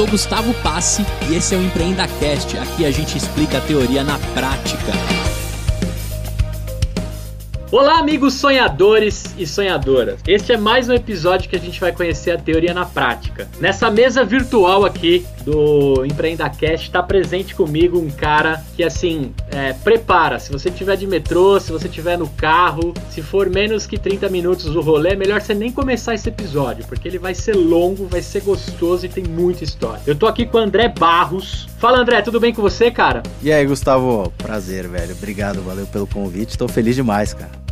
Sou Gustavo Passe e esse é o EmpreendaCast. Aqui a gente explica a teoria na prática. Olá, amigos sonhadores e sonhadoras. Este é mais um episódio que a gente vai conhecer a teoria na prática. Nessa mesa virtual aqui do EmpreendaCast está presente comigo um cara que assim, é, prepara. Se você tiver de metrô, se você tiver no carro, se for menos que 30 minutos o rolê, é melhor você nem começar esse episódio, porque ele vai ser longo, vai ser gostoso e tem muita história. Eu tô aqui com o André Barros. Fala, André, tudo bem com você, cara? E aí, Gustavo? Prazer, velho. Obrigado, valeu pelo convite. Tô feliz demais, cara.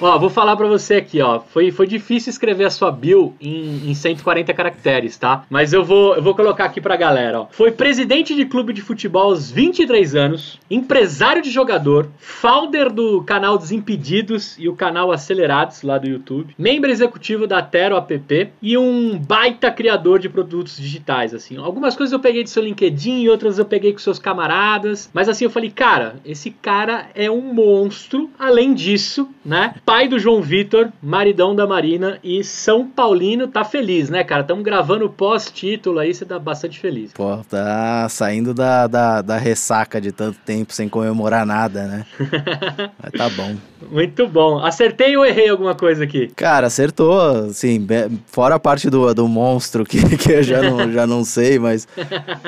Ó, vou falar pra você aqui, ó. Foi, foi difícil escrever a sua bio em, em 140 caracteres, tá? Mas eu vou, eu vou colocar aqui pra galera, ó. Foi presidente de clube de futebol aos 23 anos, empresário de jogador, founder do canal Desimpedidos e o canal Acelerados lá do YouTube, membro executivo da Tero App e um baita criador de produtos digitais, assim. Algumas coisas eu peguei do seu LinkedIn, outras eu peguei com seus camaradas, mas assim eu falei, cara, esse cara é um monstro. Além disso, né? Pai do João Vitor, maridão da Marina e São Paulino tá feliz, né, cara? Estamos gravando pós-título aí, você tá bastante feliz. Pô, tá saindo da, da, da ressaca de tanto tempo sem comemorar nada, né? Mas tá bom. Muito bom. Acertei ou errei alguma coisa aqui? Cara, acertou, assim, fora a parte do, do monstro, que, que eu já não, já não sei, mas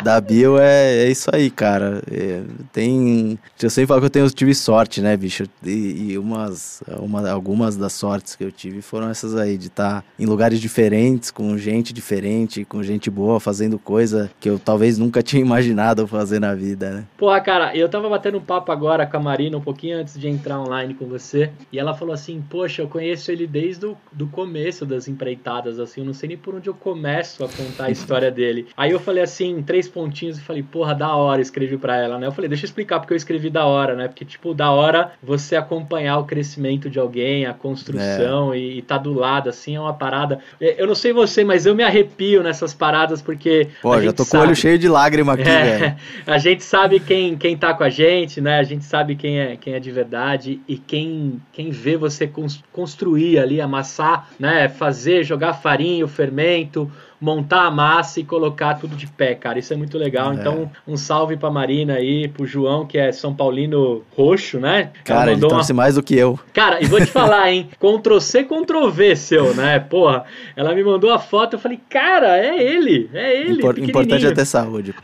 da Bio é, é isso aí, cara. É, tem. Eu sempre falo que eu tenho, tive sorte, né, bicho? E, e umas, uma, algumas das sortes que eu tive foram essas aí, de estar tá em lugares diferentes, com gente diferente, com gente boa, fazendo coisa que eu talvez nunca tinha imaginado fazer na vida, né? Porra, cara, eu tava batendo um papo agora com a Marina um pouquinho antes de entrar online com você. E ela falou assim: Poxa, eu conheço ele desde o do começo das empreitadas, assim, eu não sei nem por onde eu começo a contar a história dele. Aí eu falei assim, três pontinhos, e falei: Porra, da hora, escrevi pra ela, né? Eu falei: Deixa eu explicar porque eu escrevi da hora, né? Porque, tipo, da hora você acompanhar o crescimento de alguém, a construção é. e, e tá do lado, assim, é uma parada. Eu não sei você, mas eu me arrepio nessas paradas porque. Pô, já tô sabe... com o olho cheio de lágrima aqui, é, velho. A gente sabe quem, quem tá com a gente, né? A gente sabe quem é, quem é de verdade e quem quem, quem vê você construir ali, amassar, né, fazer, jogar farinha, o fermento, montar a massa e colocar tudo de pé, cara. Isso é muito legal. É. Então, um salve pra Marina aí, pro João, que é São Paulino roxo, né? Cara, ele torce uma... mais do que eu. Cara, e vou te falar, hein? Ctrl C, Ctrl V seu, né? Porra, ela me mandou a foto, eu falei, cara, é ele, é ele. Impor importante é ter saúde.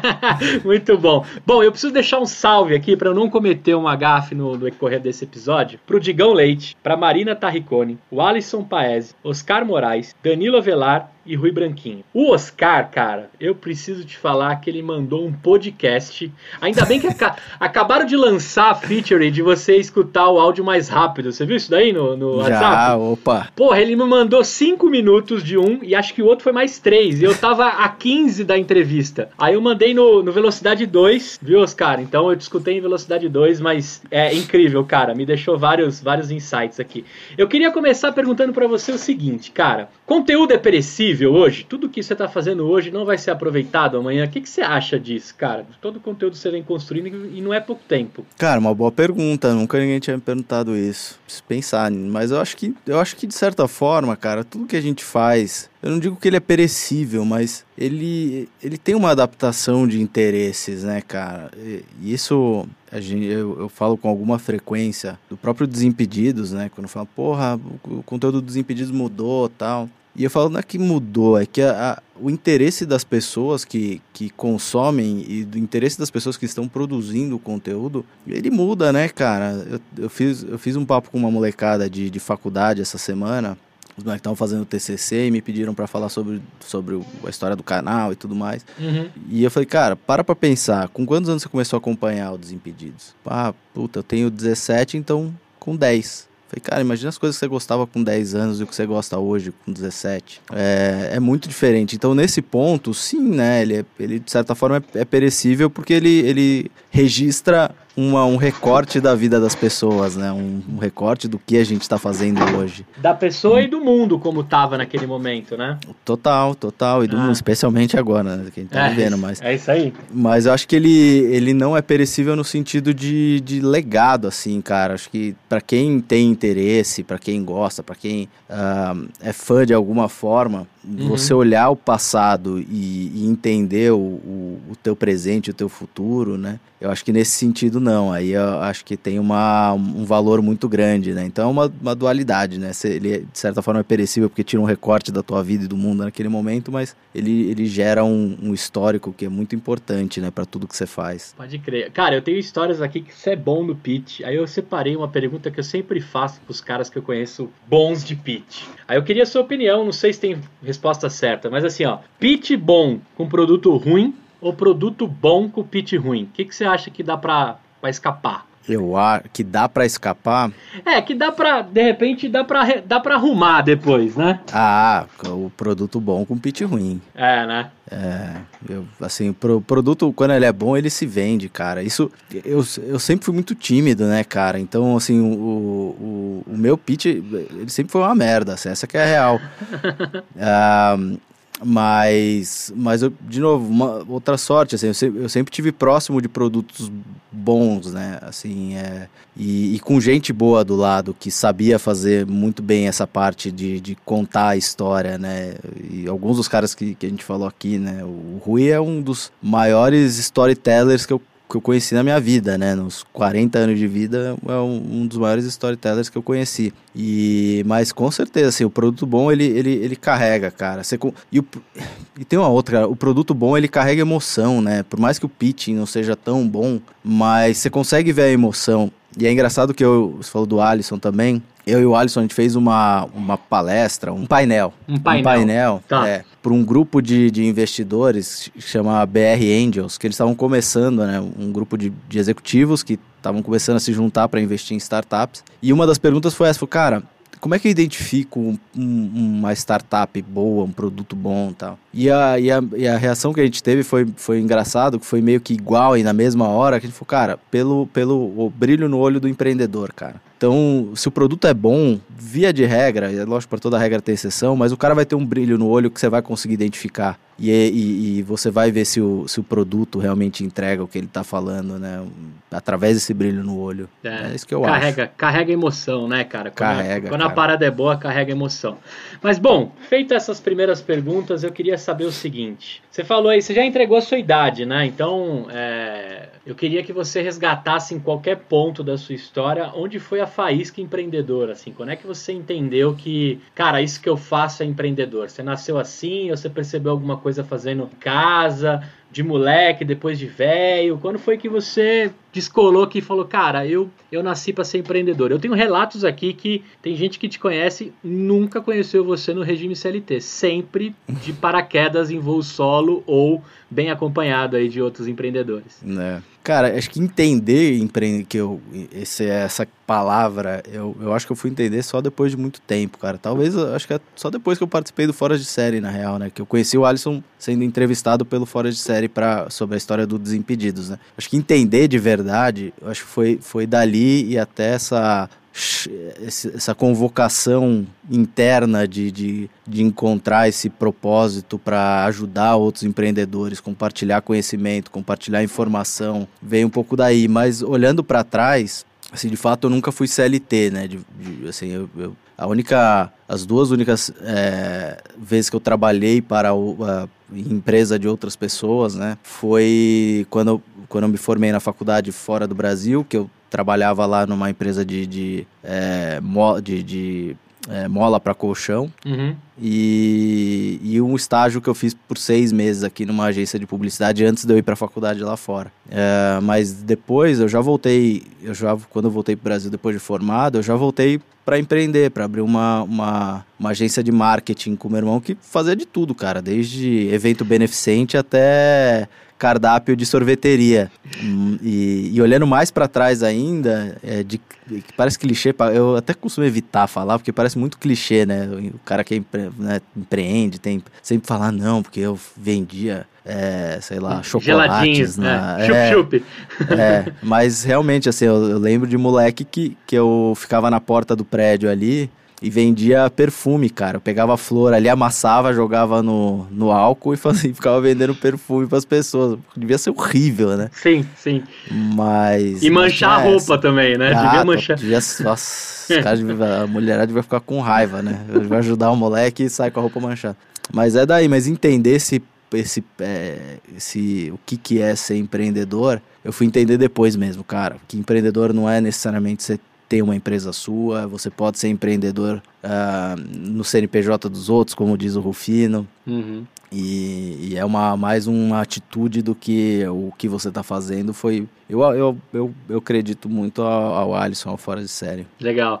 muito bom. Bom, eu preciso deixar um salve aqui para eu não cometer uma gafe no, no decorrer desse episódio. Pro Digão Leite, pra Marina Tarricone, o Alisson Paese, Oscar Moraes, Danilo Avelar, e Rui Branquinho. O Oscar, cara, eu preciso te falar que ele mandou um podcast. Ainda bem que aca acabaram de lançar a feature de você escutar o áudio mais rápido. Você viu isso daí no, no Já, WhatsApp? opa. Porra, ele me mandou 5 minutos de um e acho que o outro foi mais 3. E eu tava a 15 da entrevista. Aí eu mandei no, no velocidade 2, viu, Oscar? Então eu te escutei em velocidade 2, mas é incrível, cara. Me deixou vários, vários insights aqui. Eu queria começar perguntando para você o seguinte, cara. Conteúdo é perecível? Hoje, tudo que você está fazendo hoje não vai ser aproveitado amanhã. O que, que você acha disso, cara? Todo o conteúdo que você vem construindo e não é pouco tempo. Cara, uma boa pergunta. Nunca ninguém tinha me perguntado isso. Preciso pensar, mas eu acho que eu acho que de certa forma, cara, tudo que a gente faz, eu não digo que ele é perecível, mas ele ele tem uma adaptação de interesses, né, cara? E isso a gente, eu, eu, falo com alguma frequência do próprio Desimpedidos, né? Quando fala, porra, o conteúdo do Desimpedidos mudou tal. E eu falo, não é que mudou, é que a, a, o interesse das pessoas que, que consomem e do interesse das pessoas que estão produzindo o conteúdo, ele muda, né, cara? Eu, eu, fiz, eu fiz um papo com uma molecada de, de faculdade essa semana, os moleques estavam fazendo TCC e me pediram para falar sobre, sobre a história do canal e tudo mais. Uhum. E eu falei, cara, para pra pensar, com quantos anos você começou a acompanhar o Desimpedidos? Ah, puta, eu tenho 17, então com 10. Falei, cara, imagina as coisas que você gostava com 10 anos e o que você gosta hoje com 17. É, é muito diferente. Então, nesse ponto, sim, né? Ele, é, ele de certa forma, é, é perecível porque ele, ele registra uma, um recorte da vida das pessoas, né? Um, um recorte do que a gente está fazendo hoje. Da pessoa e do mundo, como tava naquele momento, né? Total, total. E do Ah. mundo, especialmente agora, né? Que a gente tá é, vivendo, mas. é isso aí. Mas eu acho que ele, ele não é perecível no sentido de, de legado, assim, cara. Acho que pra quem tem interesse, pra quem gosta, pra quem ah, é fã de alguma forma, Uhum. você olhar o passado e, e entender o, o, o teu presente, o teu futuro, né? Eu acho que nesse sentido não. Aí eu acho que tem uma, um valor muito grande, né? Então é uma, uma dualidade, né? Ele, de certa forma, é perecível porque tira um recorte da tua vida e do mundo naquele momento, mas ele, ele gera um, um histórico que é muito importante, né? Pra tudo que você faz. Pode crer. Cara, eu tenho histórias aqui que você é bom no pitch. Aí eu separei uma pergunta que eu sempre faço pros caras que eu conheço bons de pitch. Aí eu queria a sua opinião, não sei se tem resposta certa, mas assim, ó, pitch bom com produto ruim ou produto bom com pitch ruim? O que, que você acha que dá pra escapar? Eu acho que dá pra escapar. É, que dá pra, de repente, dá pra, re- dá pra arrumar depois, né? Ah, o produto bom com pitch ruim. É, né? É, eu, assim, pro produto, quando ele é bom, ele se vende, cara. Isso, eu, eu sempre fui muito tímido, né, cara? Então, assim, o, o, o meu pitch, ele sempre foi uma merda, assim, essa que é a real. Ah, mas, mas eu, de novo, uma, outra sorte, assim, eu sempre, eu sempre tive próximo de produtos bons, né, assim, é, e, e com gente boa do lado que sabia fazer muito bem essa parte de, de contar a história, né, e alguns dos caras que, que a gente falou aqui, né, o Rui é um dos maiores storytellers que eu que eu conheci na minha vida, né? Nos 40 anos de vida, é um, um dos maiores storytellers que eu conheci. E, mas com certeza, assim, o produto bom, ele, ele, ele carrega, cara. Você, com- e, o- e tem uma outra, cara, o produto bom, ele carrega emoção, né? Por mais que o pitching não seja tão bom, mas você consegue ver a emoção. E é engraçado que eu, você falou do Alisson também, eu e o Alisson, a gente fez uma, uma palestra, um painel. Um painel. Um painel, Tá. é, para um grupo de, de investidores, que chama BR Angels, que eles estavam começando, né, um grupo de, de executivos que estavam começando a se juntar para investir em startups. E uma das perguntas foi essa, falou, cara, como é que eu identifico um- um- uma startup boa, um produto bom tal? E a, e, a, e a reação que a gente teve foi, foi engraçado, que foi meio que igual e na mesma hora, que a gente falou, cara, pelo, pelo brilho no olho do empreendedor, cara. Então, se o produto é bom, via de regra, é lógico, para toda regra tem exceção, mas o cara vai ter um brilho no olho que você vai conseguir identificar. E, e, e você vai ver se o, se o produto realmente entrega o que ele está falando, né? Através desse brilho no olho. É, isso que eu acho. carrega, Carrega emoção, né, cara? Quando, a- Carrega, quando a cara. parada é boa, carrega emoção. Mas, bom, feitas essas primeiras perguntas, eu queria saber o seguinte. Você falou aí, você já entregou a sua idade, né? Então, é, eu queria que você resgatasse em qualquer ponto da sua história onde foi a faísca empreendedora, assim. Quando é que você entendeu que, cara, isso que eu faço é empreendedor? Você nasceu assim, ou você percebeu alguma coisa fazendo em casa, de moleque, depois de velho? Quando foi que você descolou que falou, cara, eu, eu nasci para ser empreendedor? Eu tenho relatos aqui que tem gente que te conhece nunca conheceu você no regime CLT, sempre de paraquedas em voo solo ou bem acompanhado aí de outros empreendedores. né? Cara, acho que entender empre... que eu esse, essa palavra, eu, eu acho que eu fui entender só depois de muito tempo, cara. Talvez, acho que é só depois que eu participei do Fora de Série, na real, né? Que eu conheci o Alisson sendo entrevistado pelo Fora de Série pra, sobre a história do Desimpedidos, né? Acho que entender de verdade, acho que foi, foi dali e até essa essa convocação interna de, de, de encontrar esse propósito para ajudar outros empreendedores, compartilhar conhecimento, compartilhar informação, veio um pouco daí. Mas olhando para trás, assim, de fato eu nunca fui CLT, né? De, de- assim, eu, eu- a única, as duas únicas é, vezes que eu trabalhei para o, a empresa de outras pessoas, né? Foi quando eu, quando eu me formei na faculdade fora do Brasil, que eu trabalhava lá numa empresa de, de, é, mo- de, de, é, mola para colchão Uhum. e, e um estágio que eu fiz por seis meses aqui numa agência de publicidade antes de eu ir para a faculdade lá fora. É, mas depois eu já voltei, eu já quando eu voltei para o Brasil depois de formado, eu já voltei para empreender, para abrir uma, uma, uma agência de marketing com meu irmão que fazia de tudo, cara, desde evento beneficente até cardápio de sorveteria. Hum, E, e olhando mais pra trás ainda, é de, que parece clichê, eu até costumo evitar falar, porque parece muito clichê, né? O cara que empre- né, empreende tem sempre falar, não, porque eu vendia, é, sei lá, chocolates. Geladinhos, na, né? é, Chup-chup. é, mas realmente, assim, eu, eu lembro de moleque que, que eu ficava na porta do prédio ali e vendia perfume, cara. Eu pegava flor ali, amassava, jogava no, no álcool e fazia, ficava vendendo perfume pras pessoas. Devia ser horrível, né? Sim, sim. Mas. E manchar a roupa também, né? ah, Devia manchar. Devia, nossa, deviam- a mulherada devia ficar com raiva, né? Vai ajudar o moleque e sai com a roupa manchada. Mas é daí, mas entender esse, esse, é, esse, o que, que é ser empreendedor, eu fui entender depois mesmo, cara. Que empreendedor não é necessariamente você ter uma empresa sua, você pode ser empreendedor ah, no CNPJ dos outros, como diz o Rufino. Uhum. E, e é uma, mais uma atitude do que o que você está fazendo foi. Eu, eu, eu, eu acredito muito ao, ao Alisson, ao Fora de Série. Legal.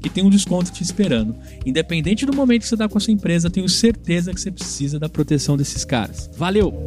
que tem um desconto te esperando. Independente do momento que você está com a sua empresa, tenho certeza que você precisa da proteção desses caras. Valeu!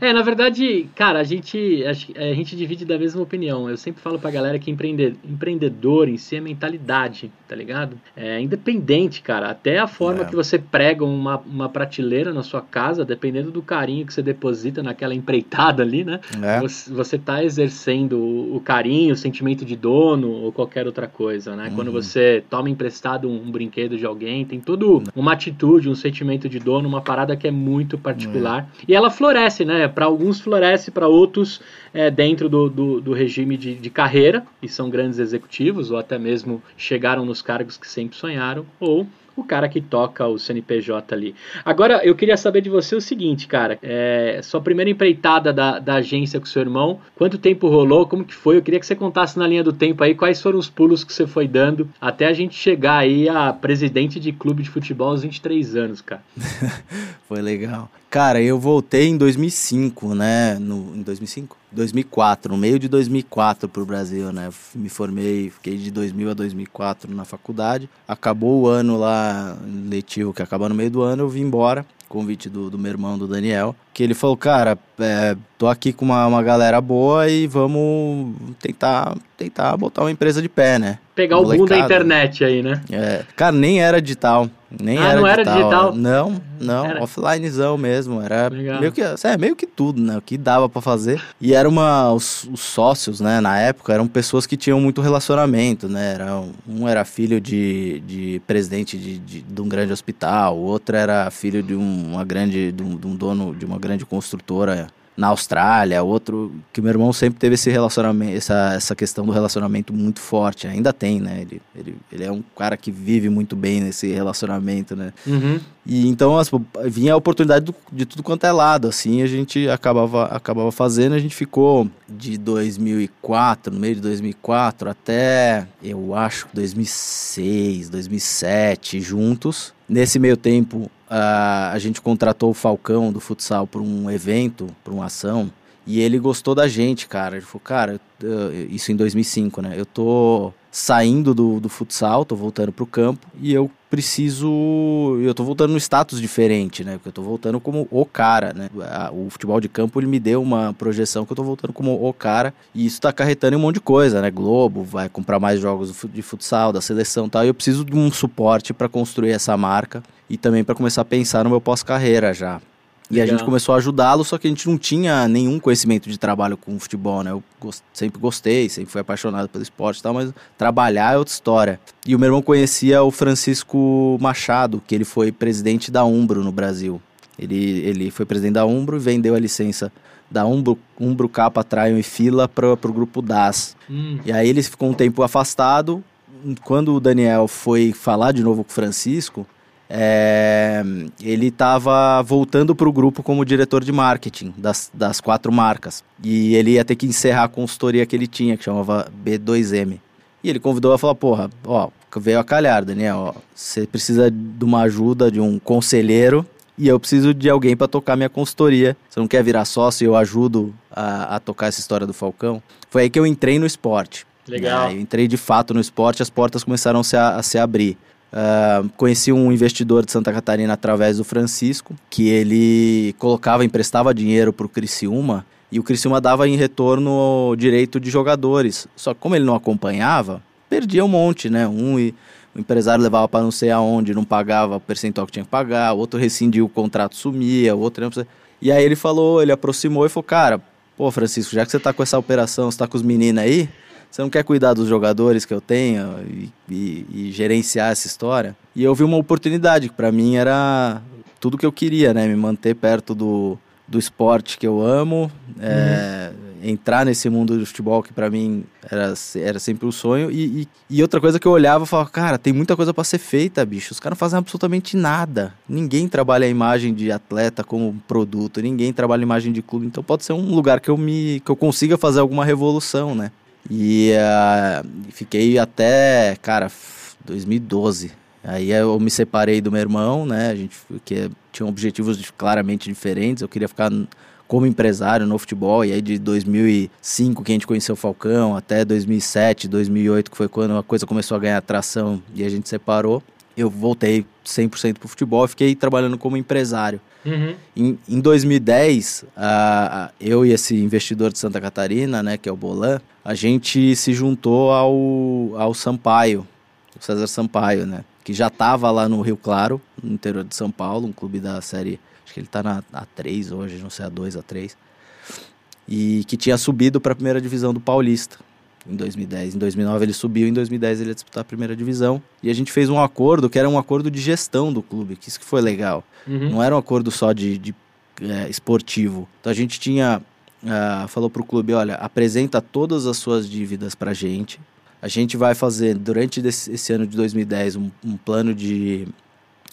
É, na verdade, cara, a gente, a, a gente divide da mesma opinião. Eu sempre falo pra galera que empreende, empreendedor em si é mentalidade, tá ligado? É independente, cara. Até a forma É. que você prega uma, uma prateleira na sua casa, dependendo do carinho que você deposita naquela empreitada ali, né? É, Você, você tá exercendo o, o carinho, o sentimento de dono ou qualquer outra coisa, né? Quando Uhum. você toma emprestado um, um brinquedo de alguém, tem tudo uma atitude, um sentimento de dono, uma parada que é muito particular. E ela floresce, né? Para alguns floresce, para outros é dentro do, do, do regime de, de carreira, e são grandes executivos, ou até mesmo chegaram nos cargos que sempre sonharam, ou o cara que toca o CNPJ ali. Agora, eu queria saber de você o seguinte, cara. É, sua primeira empreitada da, da agência com seu irmão, quanto tempo rolou? Como que foi? Eu queria que você contasse na linha do tempo aí quais foram os pulos que você foi dando até a gente chegar aí a presidente de clube de futebol aos 23 anos, cara. foi legal. Cara, eu voltei em 2005, né? No, em 2005? 2004, no meio de 2004 pro Brasil, né? Me formei, fiquei de 2000 a 2004 na faculdade. Acabou o ano lá letivo, que acaba no meio do ano, eu vim embora. Convite do, do meu irmão, do Daniel, que ele falou: Cara, é, tô aqui com uma, uma galera boa e vamos tentar, tentar botar uma empresa de pé, né? Pegar o boom da Molecada. internet aí, né? É, cara, nem era digital. Nem Ah, era não era digital. digital? Não, não, Era- offlinezão mesmo. Era Legal. meio que, é, meio que tudo, né? O que dava pra fazer. E era uma. Os, os sócios, né, na época, eram pessoas que tinham muito relacionamento, né? Era, um era filho de, de presidente de, de, de um grande hospital, o outro era filho de um, uma grande. De um, de um dono de uma grande construtora na Austrália, outro que meu irmão sempre teve esse relacionamento, essa, essa questão do relacionamento muito forte, ainda tem, né? Ele, ele, ele é um cara que vive muito bem nesse relacionamento, né? Uhum. E então as, vinha a oportunidade do- de tudo quanto é lado, assim, a gente acabava, acabava fazendo, a gente ficou de 2004, no meio de 2004 até, eu acho, 2006, 2007, juntos. Nesse meio tempo, a, a gente contratou o Falcão do futsal para um evento, para uma ação, e ele gostou da gente, cara. Ele falou, cara, isso em 2005, né? Eu tô saindo do, do futsal, tô voltando pro campo e eu preciso. Eu tô voltando no status diferente, né? Porque eu tô voltando como o cara, né? O futebol de campo ele me deu uma projeção que eu tô voltando como o cara e isso tá acarretando um monte de coisa, né? Globo vai comprar mais jogos de futsal, da seleção e tal. E eu preciso de um suporte para construir essa marca e também para começar a pensar no meu pós-carreira já. E a gente começou a ajudá-lo, só que a gente não tinha nenhum conhecimento de trabalho com futebol, né? Eu gost... sempre gostei, sempre fui apaixonado pelo esporte e tal, mas trabalhar é outra história. E o meu irmão conhecia o Francisco Machado, que ele foi presidente da Umbro no Brasil. Ele, ele foi presidente da Umbro e vendeu a licença da Umbro, Umbro Capa, Traion e Fila para o grupo DAS. Hum. E aí ele ficou um tempo afastado. Quando o Daniel foi falar de novo com o Francisco, é, ele estava voltando para o grupo como diretor de marketing das, das quatro marcas. E ele ia ter que encerrar a consultoria que ele tinha, que chamava B2M. E ele convidou a falar, porra, ó, veio a calhar, Daniel, você precisa de uma ajuda, de um conselheiro, e eu preciso de alguém para tocar minha consultoria. Você não quer virar sócio e eu ajudo a, a, tocar essa história do Falcão? Foi aí que eu entrei no esporte. Legal. Né? Eu entrei de fato no esporte, as portas começaram a se, a, a se abrir. Uh, conheci um investidor de Santa Catarina através do Francisco, que ele colocava, emprestava dinheiro para o Criciúma e o Criciúma dava em retorno o direito de jogadores. Só que como ele não acompanhava, perdia um monte, né? Um e o empresário levava para não sei aonde, não pagava o percentual que tinha que pagar, o outro rescindiu o contrato, sumia, o outro... E aí ele falou, ele aproximou e falou, cara, pô Francisco, já que você tá com essa operação, você tá com os meninos aí, você não quer cuidar dos jogadores que eu tenho e, e, e gerenciar essa história? E eu vi uma oportunidade que para mim era tudo que eu queria, né? Me manter perto do, do esporte que eu amo, é, uhum. entrar nesse mundo do futebol que para mim era, era sempre um sonho. E, e, e, outra coisa que eu olhava e falava, cara, tem muita coisa para ser feita, bicho. Os caras não fazem absolutamente nada. Ninguém trabalha a imagem de atleta como produto, ninguém trabalha a imagem de clube. Então pode ser um lugar que eu me que eu consiga fazer alguma revolução, né? E uh, fiquei até, cara, 2012. Aí eu me separei do meu irmão, né? A gente que tinha objetivos claramente diferentes. Eu queria ficar como empresário no futebol. E aí de 2005 que a gente conheceu o Falcão até 2007, 2008 que foi quando a coisa começou a ganhar atração e a gente separou. Eu voltei 100% pro futebol e fiquei trabalhando como empresário. Uhum. Em, em 2010, uh, eu e esse investidor de Santa Catarina, né, que é o Bolan, a gente se juntou ao, ao Sampaio, o César Sampaio, né, que já estava lá no Rio Claro, no interior de São Paulo, um clube da série, acho que ele está na A3 hoje, não sei, A2, A3, e que tinha subido para a primeira divisão do Paulista em 2010. Em 2009 ele subiu, em 2010 ele ia disputar a primeira divisão. E a gente fez um acordo que era um acordo de gestão do clube, que isso que foi legal. Uhum. Não era um acordo só de, de é, esportivo. Então a gente tinha. Uh, falou pro clube: olha, apresenta todas as suas dívidas pra gente. A gente vai fazer, durante desse, esse ano de 2010, um, um plano de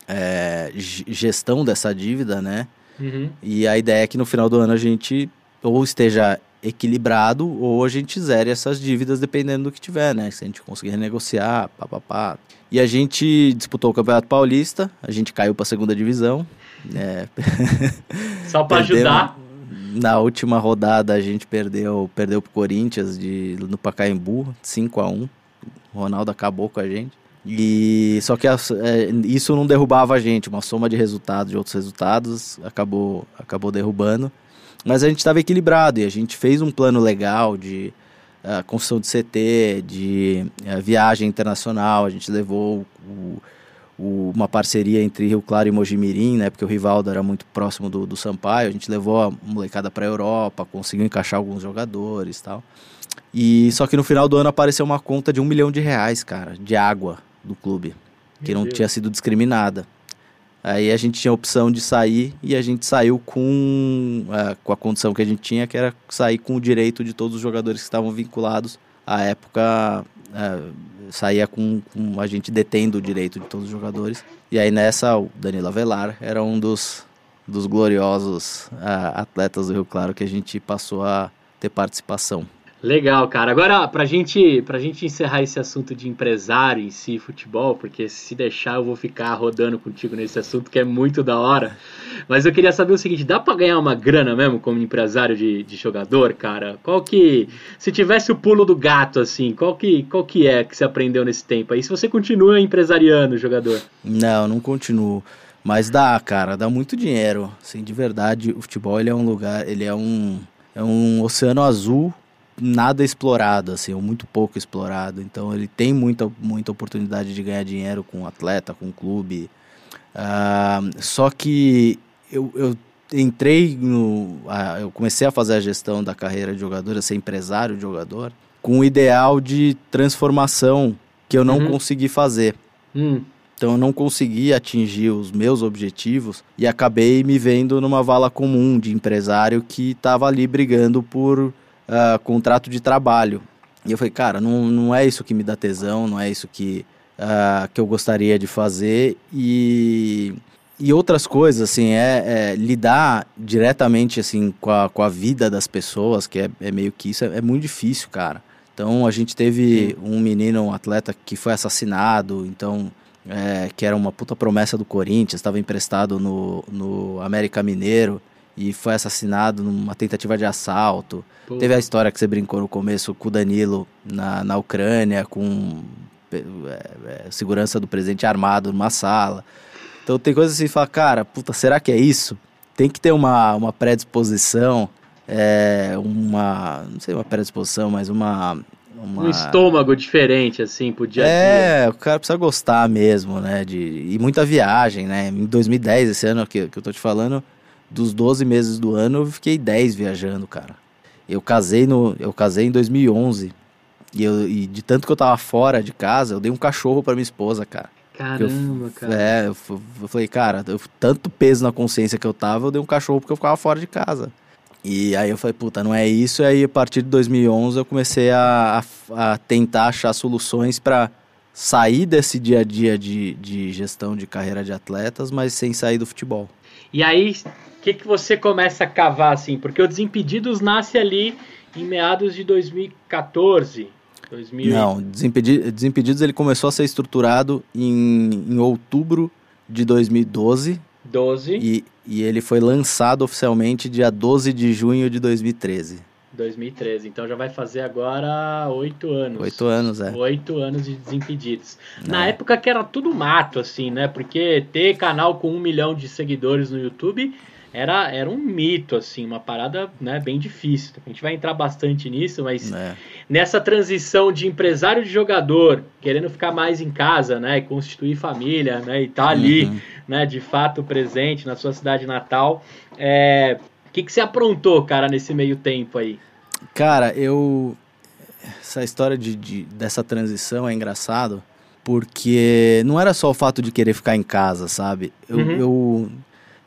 é, gestão dessa dívida, né? Uhum. E a ideia é que no final do ano a gente ou esteja equilibrado ou a gente zere essas dívidas dependendo do que tiver, né? Se a gente conseguir renegociar, papapá. E a gente disputou o Campeonato Paulista, a gente caiu para a segunda divisão. Né? Só para ajudar. Na última rodada a gente perdeu, perdeu pro Corinthians de, no Pacaembu, 5 a 1 O Ronaldo acabou com a gente. E só que a, é, isso não derrubava a gente, uma soma de resultados, de outros resultados, acabou, acabou derrubando. Mas a gente estava equilibrado e a gente fez um plano legal de uh, construção de CT, de uh, viagem internacional. A gente levou o, o, uma parceria entre Rio Claro e Mojimirim, né? Porque o Rivaldo era muito próximo do, do Sampaio. A gente levou a molecada para a Europa, conseguiu encaixar alguns jogadores tal. E só que no final do ano apareceu uma conta de um milhão de reais, cara, de água do clube, que Meu não Deus. tinha sido discriminada. Aí a gente tinha a opção de sair e a gente saiu com, uh, com a condição que a gente tinha, que era sair com o direito de todos os jogadores que estavam vinculados. À época, uh, saía com, com, a gente detendo o direito de todos os jogadores. E aí nessa, o Danilo Avelar era um dos, dos gloriosos uh, atletas do Rio Claro que a gente passou a ter participação. Legal, cara. Agora, pra gente, pra gente encerrar esse assunto de empresário em si, futebol, porque se deixar eu vou ficar rodando contigo nesse assunto que é muito da hora. Mas eu queria saber o seguinte: dá pra ganhar uma grana mesmo como empresário de, de jogador, cara? Qual que. Se tivesse o pulo do gato, assim, qual que, qual que é que você aprendeu nesse tempo aí? Se você continua empresariando jogador? Não, não continuo. Mas dá, cara, dá muito dinheiro. Assim, de verdade, o futebol ele é um lugar, ele é um, é um oceano azul nada explorado, assim, ou muito pouco explorado. Então ele tem muita, muita oportunidade de ganhar dinheiro com atleta, com clube. Uh, só que eu, eu entrei no. eu comecei a fazer a gestão da carreira de jogador, a ser empresário de jogador, com o ideal de transformação que eu não uhum. consegui fazer. Hum. Então eu não consegui atingir os meus objetivos e acabei me vendo numa vala comum de empresário que estava ali brigando por uh, contrato de trabalho. E eu falei, cara, não, não é isso que me dá tesão, não é isso que, uh, que eu gostaria de fazer. E, e outras coisas, assim, é, é lidar diretamente assim com a, com a vida das pessoas, que é, é meio que isso, é, é muito difícil, cara. Então a gente teve Sim. um menino, um atleta que foi assassinado, então é, que era uma puta promessa do Corinthians, estava emprestado no, no América Mineiro e foi assassinado numa tentativa de assalto. Pô. Teve a história que você brincou no começo com o Danilo na, na Ucrânia, com é, é, segurança do presidente armado numa sala. Então tem coisas assim, fala, cara, puta, será que é isso? Tem que ter uma, uma predisposição, é, uma, não sei uma predisposição, mas uma, uma... Um estômago diferente, assim, pro dia a dia. É, o cara precisa gostar mesmo, né? De... E muita viagem, né? Em 2010, esse ano que, que eu tô te falando, dos 12 meses do ano, eu fiquei 10 viajando, cara. Eu casei, no... eu casei em 2011. E, eu... e de tanto que eu tava fora de casa, eu dei um cachorro pra minha esposa, cara. Caramba, eu, cara. É, eu, eu falei, cara, eu, tanto peso na consciência que eu tava, eu dei um cachorro porque eu ficava fora de casa. E aí eu falei, puta, não é isso. E aí a partir de 2011 eu comecei a, a, a tentar achar soluções para sair desse dia a dia de, de gestão de carreira de atletas, mas sem sair do futebol. E aí, que, que você começa a cavar assim? Porque o Desimpedidos nasce ali em meados de 2014. 2000... Não, Desimpedidos, Desimpedidos ele começou a ser estruturado em, em outubro de 2012. 12. E, e ele foi lançado oficialmente dia 12 de junho de 2013. 2013, então já vai fazer agora oito anos. Oito anos, é. Oito anos de Desimpedidos. É. Na época que era tudo mato, assim, né? Porque ter canal com um milhão de seguidores no YouTube era, era um mito, assim, uma parada né, bem difícil. A gente vai entrar bastante nisso, mas é. nessa transição de empresário de jogador, querendo ficar mais em casa, né, e constituir família, né, e tá ali, uhum. né, de fato presente na sua cidade natal, é, o que, que você aprontou, cara, nesse meio tempo aí? Cara, eu... Essa história de, de, dessa transição é engraçado, porque não era só o fato de querer ficar em casa, sabe? Eu, uhum. eu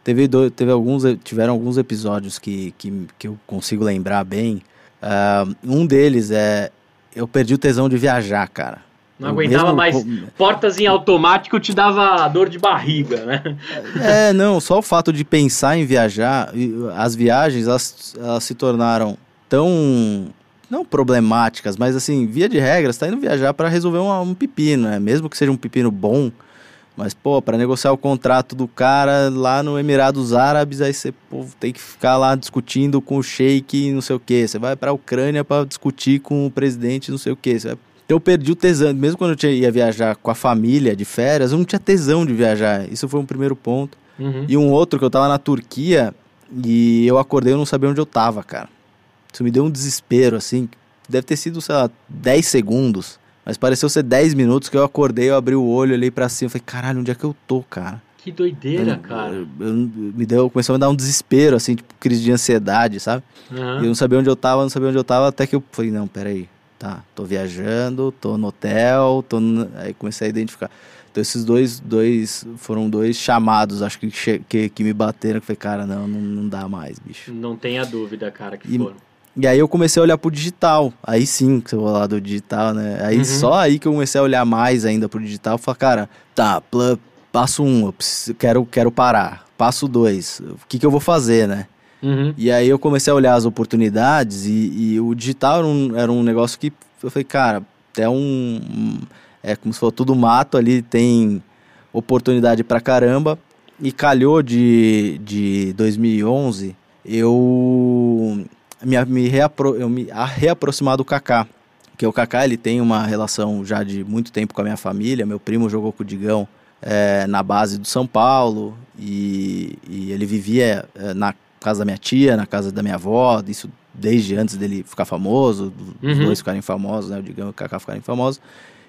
Teve, do, teve alguns, tiveram alguns episódios que, que, que eu consigo lembrar bem. Uh, um deles é. Eu perdi o tesão de viajar, cara. Não aguentava mesmo, mais. Portas em automático te dava dor de barriga, né? É, não, só o fato de pensar em viajar, as viagens elas, elas se tornaram tão. Não problemáticas, mas assim, via de regra, você tá indo viajar para resolver um, um pepino, né? Mesmo que seja um pepino bom, mas, pô, para negociar o contrato do cara lá no Emirados Árabes, aí você pô, tem que ficar lá discutindo com o sheik não sei o que. Você vai para a Ucrânia para discutir com o presidente não sei o. Vai... Então, eu perdi o tesão. Mesmo quando eu ia viajar com a família de férias, eu não tinha tesão de viajar. Isso foi um primeiro ponto. Uhum. E um outro que eu tava na Turquia e eu acordei e não sabia onde eu tava, cara. Isso me deu um desespero, assim. Deve ter sido, sei lá, 10 segundos. Mas pareceu ser 10 minutos que eu acordei, eu abri o olho, olhei para cima, falei, caralho, onde é que eu tô, cara? Que doideira, eu, cara. Eu, eu, me deu, começou a me dar um desespero, assim, tipo, crise de ansiedade, sabe? Uhum. Eu não sabia onde eu tava, não sabia onde eu tava, até que eu falei, não, peraí, tá, tô viajando, tô no hotel, tô no... aí comecei a identificar. Então esses dois, dois foram dois chamados, acho que, que, que me bateram, que falei, cara, não, não, não dá mais, bicho. Não tenha dúvida, cara, que e, foram. E aí eu comecei a olhar pro digital. Aí sim, que você vai lá do digital, né? Aí uhum. só aí que eu comecei a olhar mais ainda pro digital. Falei, cara, tá, passo um, eu preciso, quero, quero parar. Passo dois, o que, que eu vou fazer, né? Uhum. E aí eu comecei a olhar as oportunidades e, e o digital era um, era um negócio que eu falei, cara, é um. É como se fosse tudo mato ali, tem oportunidade pra caramba. E calhou de, de 2011, eu me, me, reapro, eu me a reaproximar do Kaká. Porque o Kaká ele tem uma relação já de muito tempo com a minha família. Meu primo jogou com o Digão é, na base do São Paulo e, e ele vivia é, na casa da minha tia, na casa da minha avó, isso desde antes dele ficar famoso, os uhum. dois ficarem famosos, né, o Digão e o Kaká ficarem famosos.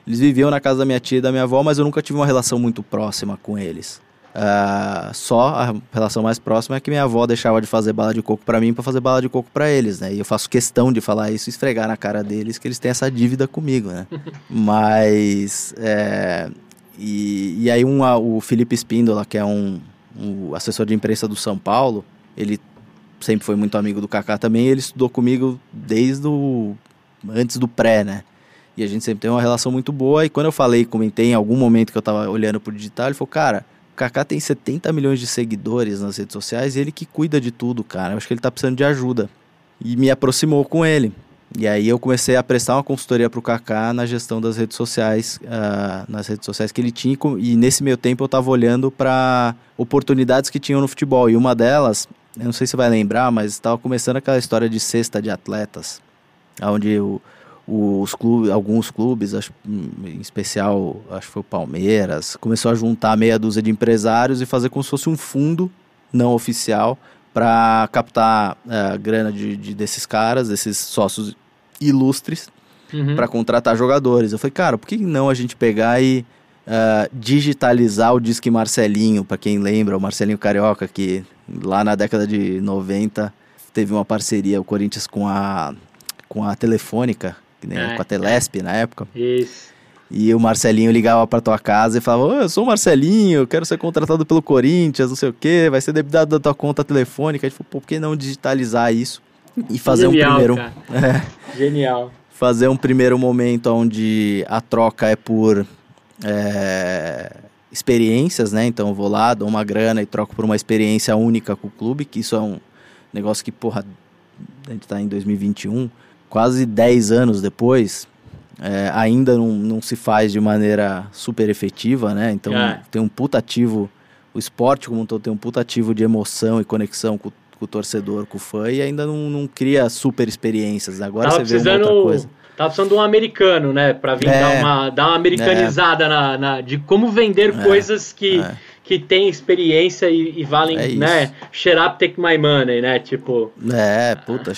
Eles viviam na casa da minha tia e da minha avó, mas eu nunca tive uma relação muito próxima com eles. Uh, só a relação mais próxima é que minha avó deixava de fazer bala de coco para mim para fazer bala de coco para eles, né? E eu faço questão de falar isso e esfregar na cara deles que eles têm essa dívida comigo, né? Mas. É, e, e aí um, o Felipe Espíndola, que é um, um assessor de imprensa do São Paulo, ele sempre foi muito amigo do Kaká também, ele estudou comigo desde o antes do pré, né? E a gente sempre tem uma relação muito boa. E quando eu falei, comentei em algum momento que eu tava olhando pro digital, ele falou, cara, Kaká tem 70 milhões de seguidores nas redes sociais ele que cuida de tudo, cara. Eu acho que ele tá precisando de ajuda. E me aproximou com ele. E aí eu comecei a prestar uma consultoria pro Kaká na gestão das redes sociais, uh, nas redes sociais que ele tinha. E nesse meio tempo eu tava olhando para oportunidades que tinham no futebol. E uma delas, eu não sei se você vai lembrar, mas estava começando aquela história de cesta de atletas, onde o os clubes, alguns clubes, acho, em especial, acho que foi o Palmeiras, começou a juntar meia dúzia de empresários e fazer como se fosse um fundo não oficial para captar a uh, grana de, de, desses caras, desses sócios ilustres, uhum. para contratar jogadores. Eu falei, cara, por que não a gente pegar e uh, digitalizar o Disque Marcelinho, para quem lembra, o Marcelinho Carioca, que lá na década de 90 teve uma parceria, o Corinthians com a, com a Telefônica, né, com a Telesp na época. Isso. E o Marcelinho ligava para tua casa e falava: oh, Eu sou o Marcelinho, quero ser contratado pelo Corinthians, não sei o quê, vai ser debitado da tua conta telefônica. A gente falou: por que não digitalizar isso e fazer Genial, um primeiro. É, Genial. Fazer um primeiro momento onde a troca é por é, experiências, né? Então eu vou lá, dou uma grana e troco por uma experiência única com o clube, que isso é um negócio que, porra, a gente tá em 2021 quase 10 anos depois, é, ainda não, não se faz de maneira super efetiva, né? Então é. tem um putativo, o esporte como um todo tem um putativo de emoção e conexão com, com o torcedor, com o fã, e ainda não, não cria super experiências. Agora Tava você vê uma outra coisa. Tava precisando de um americano, né? Pra vir é, dar, uma, dar uma americanizada é. na, na, de como vender é. coisas que é que tem experiência e, e valem, é né? Shut up, take my money, né? Tipo. É, puta,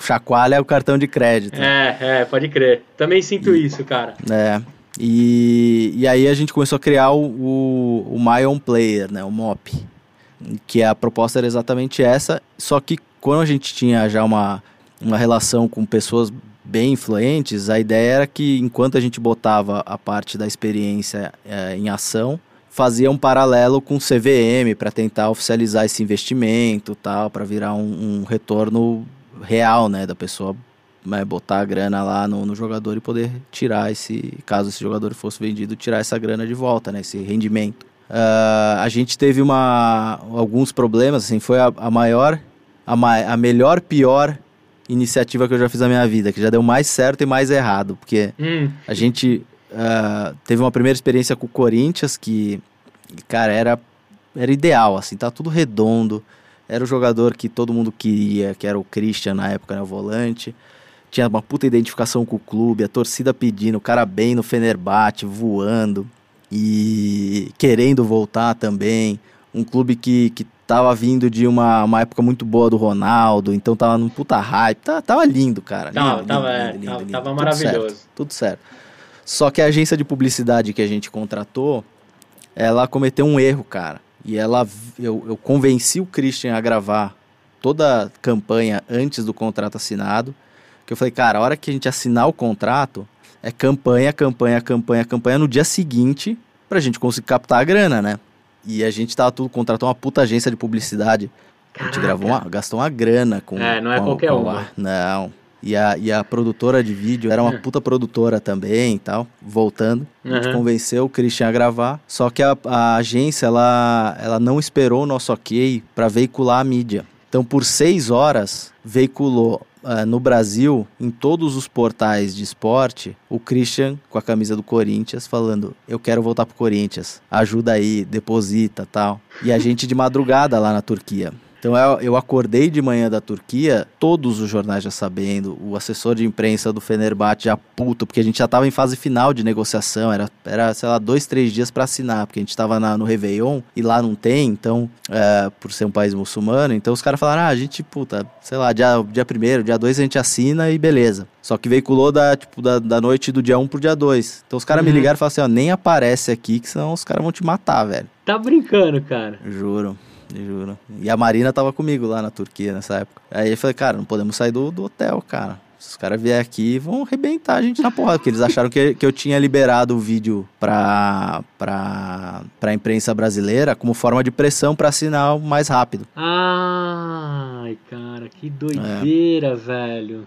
chacoalha o cartão de crédito. É, é, pode crer. Também sinto e, isso, cara. É. E, e aí a gente começou a criar o, o, o My Own Player, né? O MOP. Que a proposta era exatamente essa, só que quando a gente tinha já uma, uma relação com pessoas bem influentes, a ideia era que enquanto a gente botava a parte da experiência é, em ação, fazia um paralelo com o CVM para tentar oficializar esse investimento tal, para virar um, um, retorno real, né, da pessoa né, botar a grana lá no, no, jogador e poder tirar esse, caso esse jogador fosse vendido, tirar essa grana de volta, né, esse rendimento. Uh, a gente teve uma, alguns problemas, assim, foi a, a maior, a, ma a melhor, pior iniciativa que eu já fiz na minha vida, que já deu mais certo e mais errado, porque hum. a gente Uh, teve uma primeira experiência com o Corinthians que, cara, era, era ideal, assim, tá tudo redondo. Era o jogador que todo mundo queria, que era o Christian na época, né, o volante. Tinha uma puta identificação com o clube, a torcida pedindo, o cara bem no Fenerbahçe, voando e querendo voltar também. Um clube que, que tava vindo de uma, uma época muito boa do Ronaldo, então tava num puta hype. Tava, tava lindo, cara. Tava, lindo, tava, lindo, é, lindo, tava, tava maravilhoso. Tudo certo, tudo certo. Só que a agência de publicidade que a gente contratou, ela cometeu um erro, cara. E ela, eu, eu convenci o Christian a gravar toda a campanha antes do contrato assinado. Que eu falei, cara, a hora que a gente assinar o contrato, é campanha, campanha, campanha, campanha no dia seguinte pra gente conseguir captar a grana, né? E a gente tava tudo, contratou uma puta agência de publicidade. Caraca. A gente gravou uma, gastou uma grana com. É, não é com, qualquer com uma. Não. E a, e a produtora de vídeo era uma é. puta produtora também e tal, voltando. A gente uhum. convenceu o Christian a gravar. Só que a, a agência, ela, ela não esperou o nosso ok para veicular a mídia. Então, por seis horas, veiculou uh, no Brasil, em todos os portais de esporte, o Christian com a camisa do Corinthians falando: Eu quero voltar pro Corinthians, ajuda aí, deposita tal. E a gente de madrugada lá na Turquia. Então eu, eu acordei de manhã da Turquia, todos os jornais já sabendo, o assessor de imprensa do Fenerbahçe já puto, porque a gente já estava em fase final de negociação, era, era sei lá, dois, três dias para assinar, porque a gente estava no Réveillon e lá não tem, então, é, por ser um país muçulmano, então os caras falaram, ah, a gente, puta, sei lá, dia, dia primeiro, dia dois a gente assina e beleza. Só que veiculou da, tipo, da, da noite do dia 1 um pro dia 2. Então os caras uhum. me ligaram e falaram assim, ó, nem aparece aqui, que senão os caras vão te matar, velho. Tá brincando, cara. Juro. Juro. E a Marina tava comigo lá na Turquia nessa época. Aí eu falei, cara, não podemos sair do, do hotel, cara. Se os caras vierem aqui, vão arrebentar a gente na porrada. Porque eles acharam que, que eu tinha liberado o vídeo pra, pra, pra imprensa brasileira como forma de pressão pra assinar mais rápido. Ai, cara, que doideira, é. velho.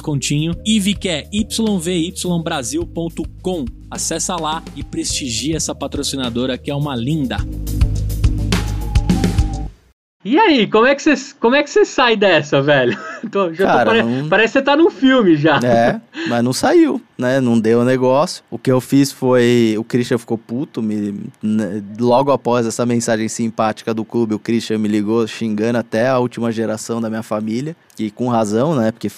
descontinho. Que é yvybrasil.com. Acessa lá e prestigia essa patrocinadora que é uma linda. E aí, como é que você, como é que você sai dessa, velho? Tô, Cara, pare... não... Parece que você tá num filme já. É, mas não saiu, né? Não deu o negócio. O que eu fiz foi. O Christian ficou puto. Me... Né, logo após essa mensagem simpática do clube, o Christian me ligou xingando até a última geração da minha família. E com razão, né? Porque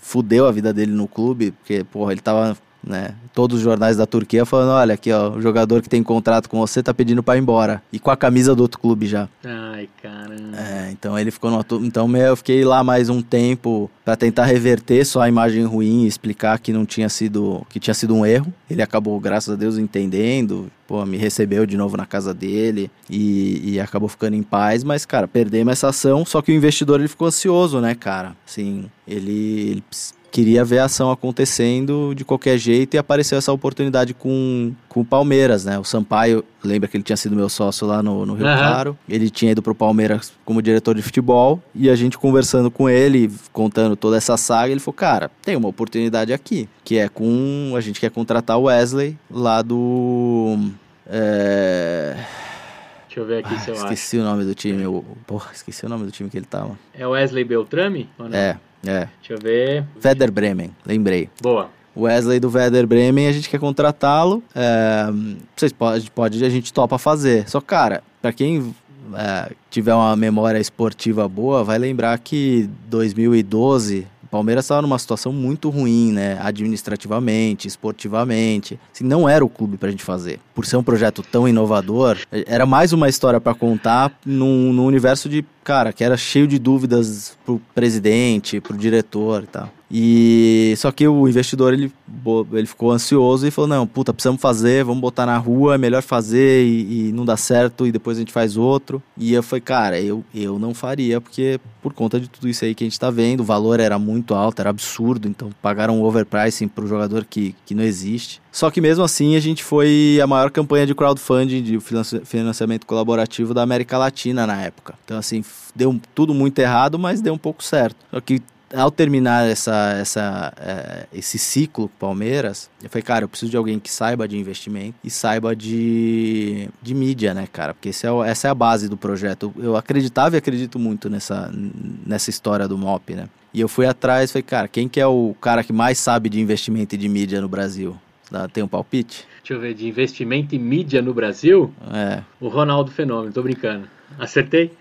fudeu a vida dele no clube, porque, porra, ele tava, né, todos os jornais da Turquia falando, olha aqui, ó, o jogador que tem contrato com você tá pedindo para ir embora. E com a camisa do outro clube já. Ai, caramba. É, então ele ficou no então eu fiquei lá mais um tempo para tentar reverter só a imagem ruim e explicar que não tinha sido que tinha sido um erro. Ele acabou, graças a Deus, entendendo, pô, me recebeu de novo na casa dele e, e acabou ficando em paz, mas, cara, perdemos essa ação, só que o investidor ele ficou ansioso, né, cara? Assim, ele, ele queria ver a ação acontecendo de qualquer jeito e apareceu essa oportunidade com, com o Palmeiras, né? O Sampaio, lembra que ele tinha sido meu sócio lá no, no Rio uhum. Claro, ele tinha ido pro Palmeiras como diretor de futebol e a gente conversando com ele, contando toda essa saga, ele falou, cara, tem uma oportunidade aqui, que é com, a gente quer contratar o Wesley lá do... É... Deixa eu ver aqui ah, se eu esqueci acho. o nome do time. Porra, esqueci o nome do time que ele tava. É o Wesley Beltrame? É, é. Deixa eu ver. Werder Bremen, lembrei. Boa. Wesley do Werder Bremen, a gente quer contratá-lo. É, vocês pode, pode, a gente topa fazer. Só, cara, para quem é, tiver uma memória esportiva boa, vai lembrar que 2012 o Palmeiras estava numa situação muito ruim, né? Administrativamente, esportivamente. Assim, não era o clube para a gente fazer. Por ser um projeto tão inovador, era mais uma história para contar num, num universo de, cara, que era cheio de dúvidas pro presidente, pro diretor e tal. E só que o investidor ele, ele ficou ansioso e falou: não, puta, precisamos fazer, vamos botar na rua, é melhor fazer e, e, não dá certo e depois a gente faz outro. E eu falei, cara, eu, eu não faria, porque por conta de tudo isso aí que a gente tá vendo, o valor era muito alto, era absurdo, então pagaram um overpricing pro jogador que, que não existe. Só que mesmo assim a gente foi a maior campanha de crowdfunding, de financiamento colaborativo da América Latina na época. Então, assim, deu tudo muito errado, mas deu um pouco certo. Só que ao terminar essa, essa, é, esse ciclo com Palmeiras, eu falei, cara, eu preciso de alguém que saiba de investimento e saiba de, de mídia, né, cara? Porque esse é, essa é a base do projeto. Eu acreditava e acredito muito nessa, nessa história do MOP, né? E eu fui atrás e falei, cara, quem que é o cara que mais sabe de investimento e de mídia no Brasil? Tem um palpite? Deixa eu ver, de investimento em mídia no Brasil? É. O Ronaldo Fenômeno, tô brincando. Acertei?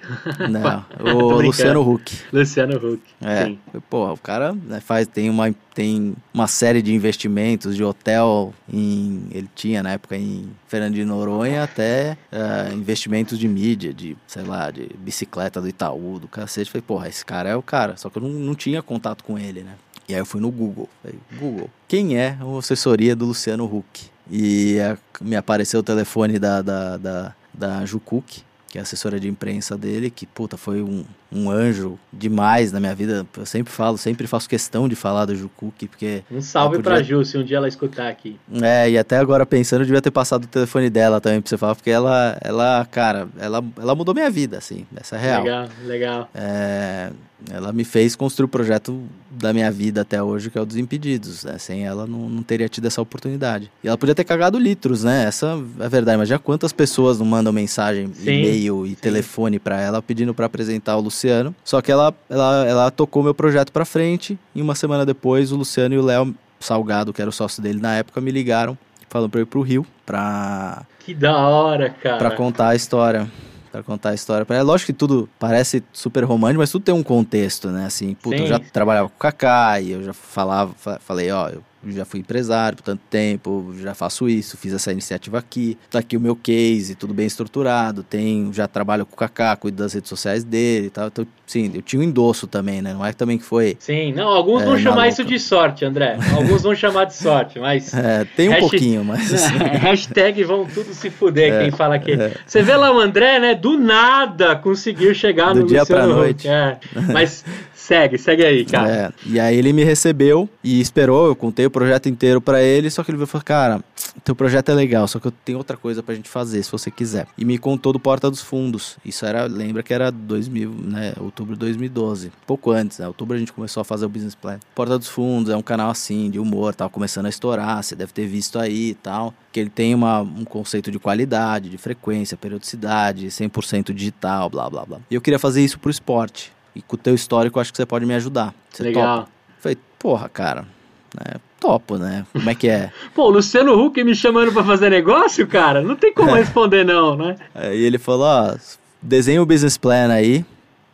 Não, o Luciano Huck. Luciano Huck. É. Sim. Porra, o cara né, faz, tem, uma, tem uma série de investimentos de hotel em. Ele tinha na época em Fernando de Noronha até uh, investimentos de mídia, de, sei lá, de bicicleta do Itaú, do cacete. Falei, porra, esse cara é o cara. Só que eu não, não tinha contato com ele, né? E aí eu fui no Google. Falei, Google, quem é a assessoria do Luciano Huck? E a, me apareceu o telefone da, da, da, da Jucuc, que é assessora de imprensa dele, que, puta, foi um, um anjo demais na minha vida. Eu sempre falo, sempre faço questão de falar do Jucuque, porque... Um salve podia... pra Ju, se um dia ela escutar aqui. É, e até agora pensando, eu devia ter passado o telefone dela também pra você falar, porque ela, ela cara, ela, ela mudou minha vida, assim, essa é real. Legal, legal. É, ela me fez construir o projeto da minha vida até hoje, que é o dos impedidos. Né? Sem ela, não, não teria tido essa oportunidade. E ela podia ter cagado litros, né? Essa é a verdade. Mas já quantas pessoas não mandam mensagem, e-mail e sim. telefone para ela pedindo para apresentar o Luciano. Só que ela, ela, ela tocou meu projeto para frente. E uma semana depois, o Luciano e o Léo Salgado, que era o sócio dele na época, me ligaram falando pra eu ir pro Rio pra. Que da hora, cara. Pra contar a história para contar a história para ela. Lógico que tudo parece super romântico, mas tudo tem um contexto, né? Assim, puta, eu já trabalhava com o Kaká e eu já falava, falei, ó, eu já fui empresário por tanto tempo, já faço isso, fiz essa iniciativa aqui, tá aqui o meu case, tudo bem estruturado, tem, já trabalho com o Kaká, cuido das redes sociais dele e tal. Então, sim, eu tinha um endosso também, né? Não é também que foi. Sim, não, alguns é, vão chamar isso de sorte, André. Alguns vão chamar de sorte, mas. É, tem um hashtag, pouquinho, mas. hashtag vão tudo se fuder, é, quem fala que. É. Você vê lá o André, né? Do nada conseguiu chegar Do no dia Luciano pra noite. É, mas Segue, segue aí, cara. É, e aí ele me recebeu e esperou, eu contei o projeto inteiro para ele, só que ele falou, cara, teu projeto é legal, só que eu tenho outra coisa pra gente fazer, se você quiser. E me contou do Porta dos Fundos. Isso era, lembra que era 2000, né, outubro de 2012. Pouco antes, né, outubro a gente começou a fazer o business plan. Porta dos Fundos é um canal assim, de humor, tava começando a estourar, você deve ter visto aí e tal. Que ele tem uma, um conceito de qualidade, de frequência, periodicidade, 100% digital, blá blá blá. E eu queria fazer isso pro esporte. E com o teu histórico, acho que você pode me ajudar. Você Legal. Topa? Falei, porra, cara, né? Topo, né? Como é que é? Pô, o Luciano Huck me chamando para fazer negócio, cara? Não tem como responder não, né? Aí ele falou, ó, desenha o business plan aí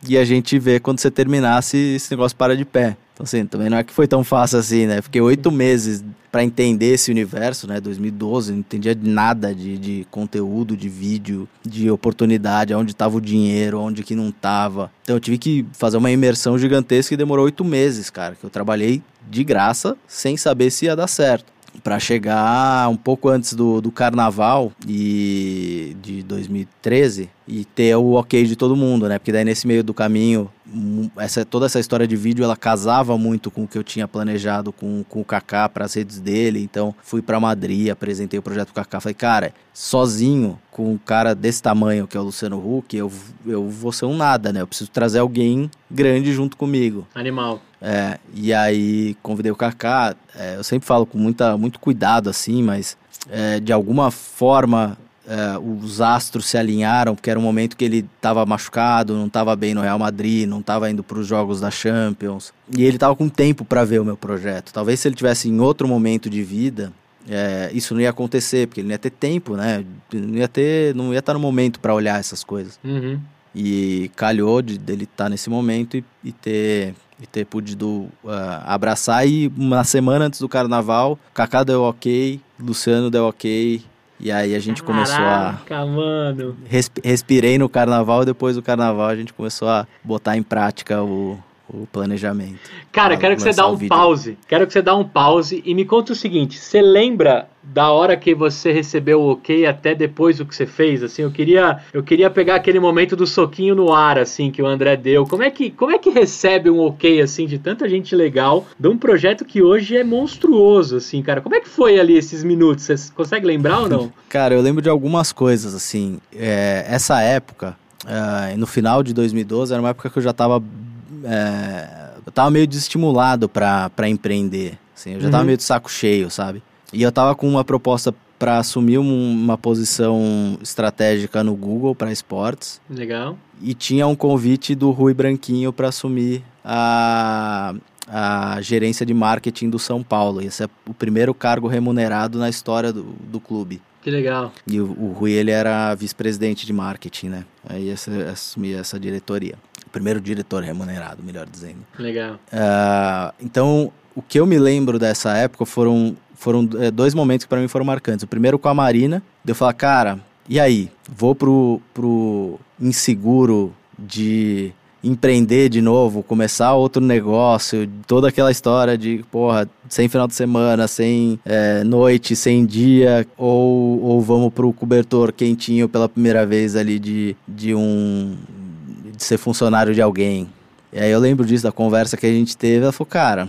e a gente vê quando você terminar se esse negócio para de pé. Então, assim, também não é que foi tão fácil assim, né? Fiquei oito meses para entender esse universo, né? 2012, não entendia nada de, de conteúdo, de vídeo, de oportunidade, onde estava o dinheiro, onde que não estava. Então eu tive que fazer uma imersão gigantesca e demorou oito meses, cara, que eu trabalhei de graça, sem saber se ia dar certo para chegar um pouco antes do, do carnaval e de 2013 e ter o ok de todo mundo, né? Porque daí nesse meio do caminho, essa, toda essa história de vídeo ela casava muito com o que eu tinha planejado com, com o Kaká para as redes dele. Então fui para Madrid, apresentei o projeto do Kaká. Falei, cara, sozinho com um cara desse tamanho que é o Luciano Huck, eu, eu vou ser um nada, né? Eu preciso trazer alguém grande junto comigo. Animal. É, e aí convidei o Kaká. É, eu sempre falo com muita, muito cuidado assim, mas é, de alguma forma é, os astros se alinharam, porque era um momento que ele estava machucado, não estava bem no Real Madrid, não estava indo para os jogos da Champions. E ele estava com tempo para ver o meu projeto. Talvez se ele tivesse em outro momento de vida, é, isso não ia acontecer, porque ele não ia ter tempo, né? Não ia ter, não ia estar no momento para olhar essas coisas. Uhum. E calhou de dele estar nesse momento e, e ter e ter podido uh, abraçar. E uma semana antes do carnaval, Kaká deu ok, Luciano deu ok. E aí a gente Caraca, começou a. mano. Resp respirei no carnaval e depois do carnaval a gente começou a botar em prática o, o planejamento. Cara, quero que você dá um pause. Quero que você dá um pause e me conta o seguinte: você lembra da hora que você recebeu o ok até depois do que você fez? Assim, eu queria, eu queria pegar aquele momento do soquinho no ar, assim, que o André deu. Como é que, como é que recebe um ok assim de tanta gente legal de um projeto que hoje é monstruoso, assim, cara? Como é que foi ali esses minutos? Você consegue lembrar ou não? Cara, eu lembro de algumas coisas, assim. É, essa época, é, no final de 2012, era uma época que eu já estava é, eu tava meio desestimulado para empreender. Assim, eu já uhum. tava meio de saco cheio, sabe? E eu tava com uma proposta para assumir um, uma posição estratégica no Google para esportes. Legal. E tinha um convite do Rui Branquinho para assumir a, a gerência de marketing do São Paulo. Esse é o primeiro cargo remunerado na história do, do clube. Que legal. E o, o Rui, ele era vice-presidente de marketing, né? Aí assumia essa diretoria primeiro diretor remunerado, melhor dizendo. Legal. Uh, então, o que eu me lembro dessa época foram, foram é, dois momentos que para mim foram marcantes. O primeiro com a Marina, de eu falar, cara, e aí? Vou pro, pro inseguro de empreender de novo, começar outro negócio, toda aquela história de, porra, sem final de semana, sem é, noite, sem dia, ou, ou vamos pro cobertor quentinho pela primeira vez ali de, de um de ser funcionário de alguém. E aí eu lembro disso, da conversa que a gente teve. Ela falou, cara,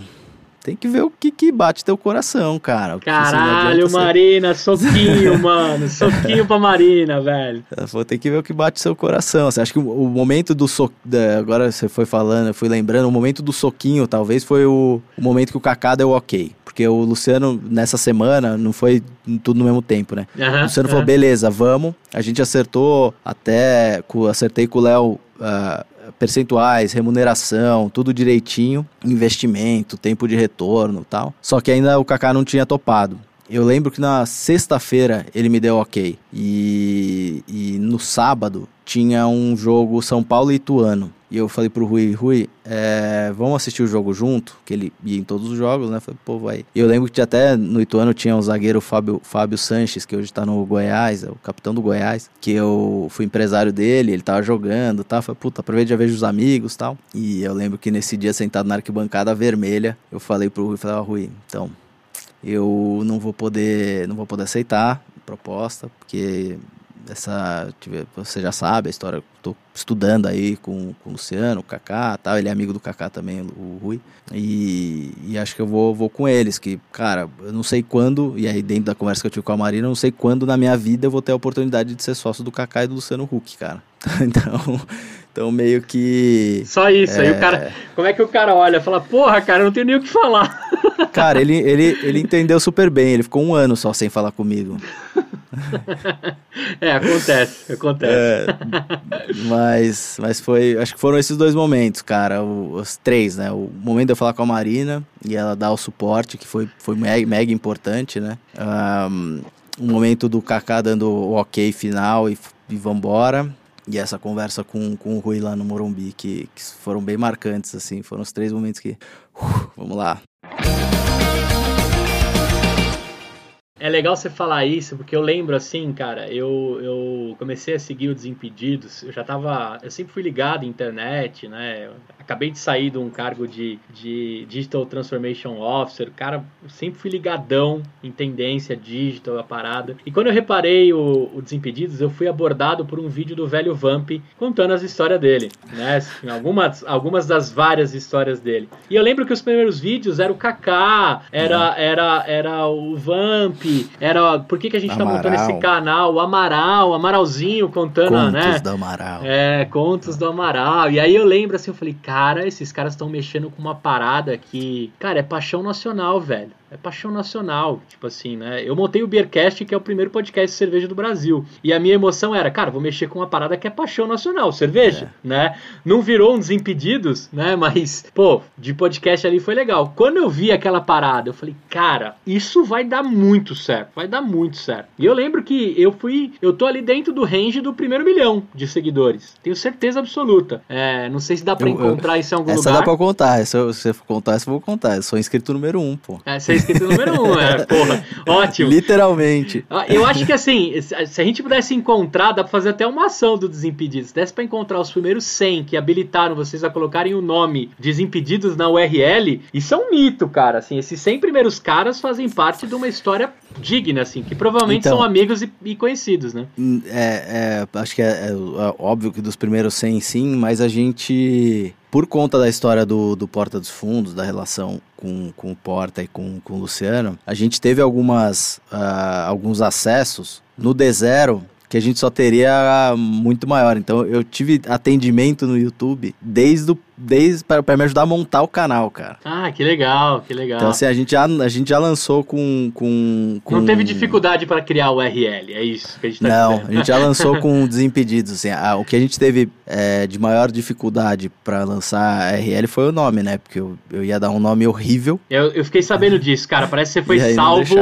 tem que ver o que, que bate teu coração, cara. Caralho, Marina, soquinho, mano. Soquinho pra Marina, velho. Tem que ver o que bate seu coração. Você acha que o, momento do soquinho. Agora você foi falando, eu fui lembrando, o momento do soquinho talvez foi o, o momento que o Kaká deu ok. Porque o Luciano, nessa semana, não foi tudo no mesmo tempo, né? Uhum, o Luciano uhum. falou: beleza, vamos. A gente acertou até. Acertei com o Léo. Uh, percentuais, remuneração, tudo direitinho, investimento, tempo de retorno tal. Só que ainda o Kaká não tinha topado. Eu lembro que na sexta-feira ele me deu ok. E, e no sábado tinha um jogo São Paulo e Ituano. E eu falei pro Rui, Rui, é, vamos assistir o jogo junto? Que ele ia em todos os jogos, né? Falei, pô, vai. Eu lembro que até no Ituano tinha um zagueiro Fábio, Fábio Sanches, que hoje tá no Goiás, é o capitão do Goiás, que eu fui empresário dele, ele tava jogando, tá? Falei, puta, aproveita já vejo os amigos tal. E eu lembro que nesse dia, sentado na arquibancada vermelha, eu falei pro Rui, falei, ó, oh, Rui, então, eu não vou poder, não vou poder aceitar a proposta, porque essa, você já sabe a história, estou estudando aí com, com o Luciano, o Kaká, tal, ele é amigo do Kaká também, o Rui, e, e, acho que eu vou, vou com eles, que, cara, eu não sei quando, e aí dentro da conversa que eu tive com a Marina, eu não sei quando na minha vida eu vou ter a oportunidade de ser sócio do Kaká e do Luciano Huck, cara. Então, então meio que... Só isso, é... aí o cara, como é que o cara olha, fala, porra, cara, eu não tenho nem o que falar. Cara, ele, ele, ele entendeu super bem, ele ficou um ano só sem falar comigo. é, acontece, acontece. É, mas, mas foi, acho que foram esses dois momentos, cara, os três, né? O momento de eu falar com a Marina e ela dar o suporte, que foi, foi mega, mega importante, né? Um, o momento do Kaká dando o ok final e, e vambora. E essa conversa com, com o Rui lá no Morumbi, que, que foram bem marcantes, assim. Foram os três momentos que. Uh, vamos lá. É legal você falar isso, porque eu lembro assim, cara, eu, eu comecei a seguir o Desimpedidos, eu já tava, eu sempre fui ligado à internet, né, acabei de sair de um cargo de, de Digital Transformation Officer, cara, sempre fui ligadão em tendência digital, a parada. E quando eu reparei o, o Desimpedidos, eu fui abordado por um vídeo do velho Vamp contando as histórias dele, né? Assim, algumas, algumas das várias histórias dele. E eu lembro que os primeiros vídeos era o Kaká, era, era, era o Vamp, era por que, que a gente Amaral. tá montando esse canal, o Amaral, o Amaralzinho contando, contos né? Contos do Amaral. É, contos do Amaral. E aí eu lembro assim, eu falei, cara, cara, esses caras estão mexendo com uma parada que, cara, é paixão nacional, velho é paixão nacional, tipo assim, né? Eu montei o Beercast, que é o primeiro podcast de cerveja do Brasil. E a minha emoção era, cara, vou mexer com uma parada que é paixão nacional, cerveja, é. né? Não virou um Desimpedidos, né? Mas, pô, de podcast ali foi legal. Quando eu vi aquela parada, eu falei, cara, isso vai dar muito certo, vai dar muito certo. E eu lembro que eu fui, eu tô ali dentro do range do primeiro milhão de seguidores. Tenho certeza absoluta. É, não sei se dá pra eu, encontrar eu, isso em algum essa lugar. Essa dá pra contar, se, eu, se você contar, isso eu vou contar. Eu sou inscrito número um, pô. É, você esqueci número um, é, porra. Ótimo. Literalmente. Ah, eu acho que assim, se a gente pudesse encontrar, dá pra fazer até uma ação do Desimpedidos. Se desse pra encontrar os primeiros 100 que habilitaram vocês a colocarem o nome Desimpedidos na URL, isso é um mito, cara. Assim, esses 100 primeiros caras fazem parte de uma história digna, assim, que provavelmente então, são amigos e, e, conhecidos, né? Hum, é, é acho que é, é, é óbvio que dos primeiros 100 sim, mas a gente por conta da história do, do Porta dos Fundos, da relação com, com o Porta e com, com o Luciano, a gente teve algumas, uh, alguns acessos no D0 que a gente só teria muito maior. Então eu tive atendimento no YouTube desde o desde para me ajudar a montar o canal, cara. Ah, que legal, que legal. Então assim, a gente já, a gente já lançou com, com, com... Não teve dificuldade para criar o URL, é isso que a gente tá Não, dizendo. a gente já lançou com Desimpedidos, assim, a, o que a gente teve é, de maior dificuldade para lançar a URL foi o nome, né, porque eu, eu ia dar um nome horrível. Eu, eu fiquei sabendo disso, cara, parece que você foi salvo...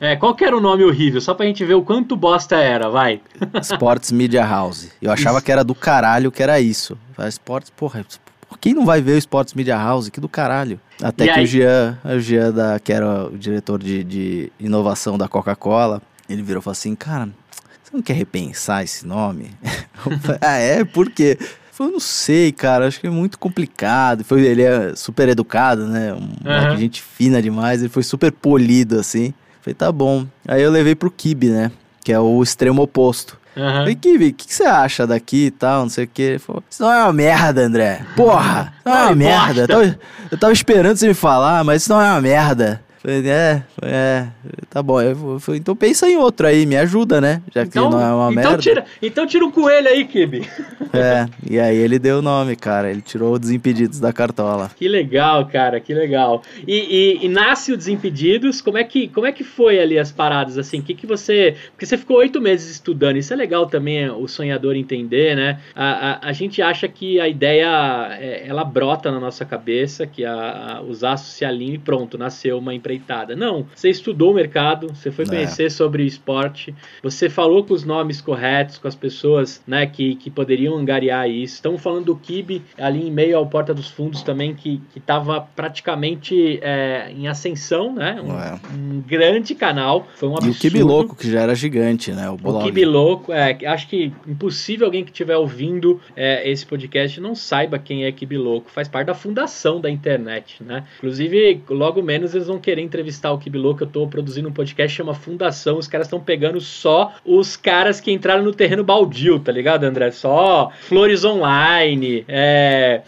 É, qual que era o nome horrível? Só pra gente ver o quanto bosta era, vai. Sports Media House. Eu achava isso. que era do caralho que era isso. Sports, porra, quem não vai ver o Sports Media House? Que do caralho. Até e que aí? o Jean, o Jean da, que era o diretor de, de inovação da Coca-Cola, ele virou e falou assim, cara, você não quer repensar esse nome? ah, é? Por quê? Eu não sei, cara, acho que é muito complicado. Foi, ele é super educado, né? Um, uhum. gente fina demais, ele foi super polido, assim. Falei, tá bom. Aí eu levei pro Kibe, né? Que é o extremo oposto. Uhum. O que, que, você acha daqui e tal, não sei o que. Isso não é uma merda, André. Porra, não é uma merda. Eu tava, eu tava esperando você me falar, mas isso não é uma merda. Falei, é, é, tá bom. Eu falei, então pensa em outro aí, me ajuda, né? Já então, que não é uma então merda. Tira, então tira um coelho aí, Kibi. É, e aí ele deu o nome, cara. Ele tirou o Desimpedidos da cartola. Que legal, cara, que legal. E, e, e, nasce o Desimpedidos, como é, que, como é que foi ali as paradas, assim? que que você... Porque você ficou oito meses estudando, isso é legal também o sonhador entender, né? A, a, a gente acha que a ideia, é, ela brota na nossa cabeça, que a, a, os aços se alinham e pronto, nasceu uma empresa empreitada. Não, você estudou o mercado, você foi é. conhecer é. sobre esporte, você falou com os nomes corretos, com as pessoas né, que, que poderiam angariar isso. Estamos falando do Kibe ali em meio ao Porta dos Fundos também, que estava praticamente é, em ascensão, né? Um, é. um, grande canal. Foi um absurdo. E o Kibe Louco, que já era gigante, né? O, o Kibe Louco, é, acho que impossível alguém que estiver ouvindo é, esse podcast não saiba quem é Kibe Louco. Faz parte da fundação da internet, né? Inclusive, logo menos eles vão querer entrevistar o Kibi Louco, eu tô produzindo um podcast chama Fundação, os caras estão pegando só os caras que entraram no terreno baldio, tá ligado, André? Só Flores Online, é,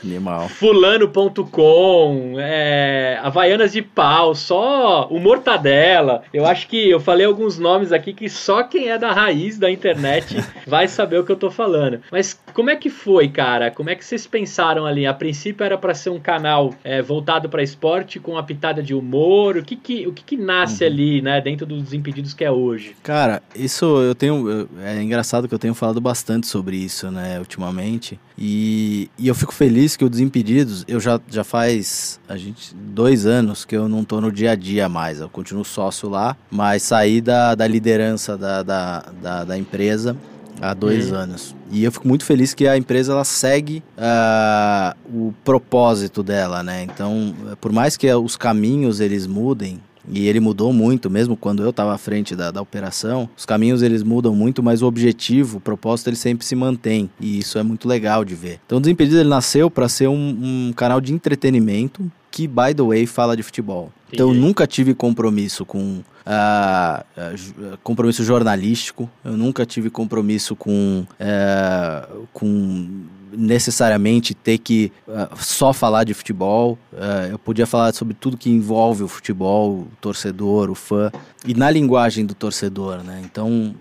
fulano.com, é, Havaianas de pau, só o Mortadela. Eu acho que eu falei alguns nomes aqui que só quem é da raiz da internet vai saber o que eu tô falando. Mas como é que foi, cara? Como é que vocês pensaram ali? A princípio era para ser um canal é, voltado para esporte com uma pitada de humor, que que, o que, que nasce uhum. ali, né, dentro dos Desimpedidos que é hoje? Cara, isso eu tenho. É engraçado que eu tenho falado bastante sobre isso, né, ultimamente. E, e eu fico feliz que o Desimpedidos, eu já, já faz a gente, dois anos que eu não tô no dia a dia mais. Eu continuo sócio lá, mas saí da, da liderança da, da, da, da empresa há dois uhum. anos. E eu fico muito feliz que a empresa ela segue uh, o propósito dela, né? Então, por mais que os caminhos eles mudem, e ele mudou muito, mesmo quando eu estava à frente da, da operação. Os caminhos eles mudam muito, mas o objetivo, o propósito, ele sempre se mantém. E isso é muito legal de ver. Então, o Desimpedido ele nasceu para ser um, um canal de entretenimento que, by the way, fala de futebol. Então, eu nunca tive compromisso com uh, uh, compromisso jornalístico, eu nunca tive compromisso com, uh, com necessariamente ter que só falar de futebol. eu podia falar sobre tudo que envolve o futebol, o torcedor, o fã, e na linguagem do torcedor, né? Então,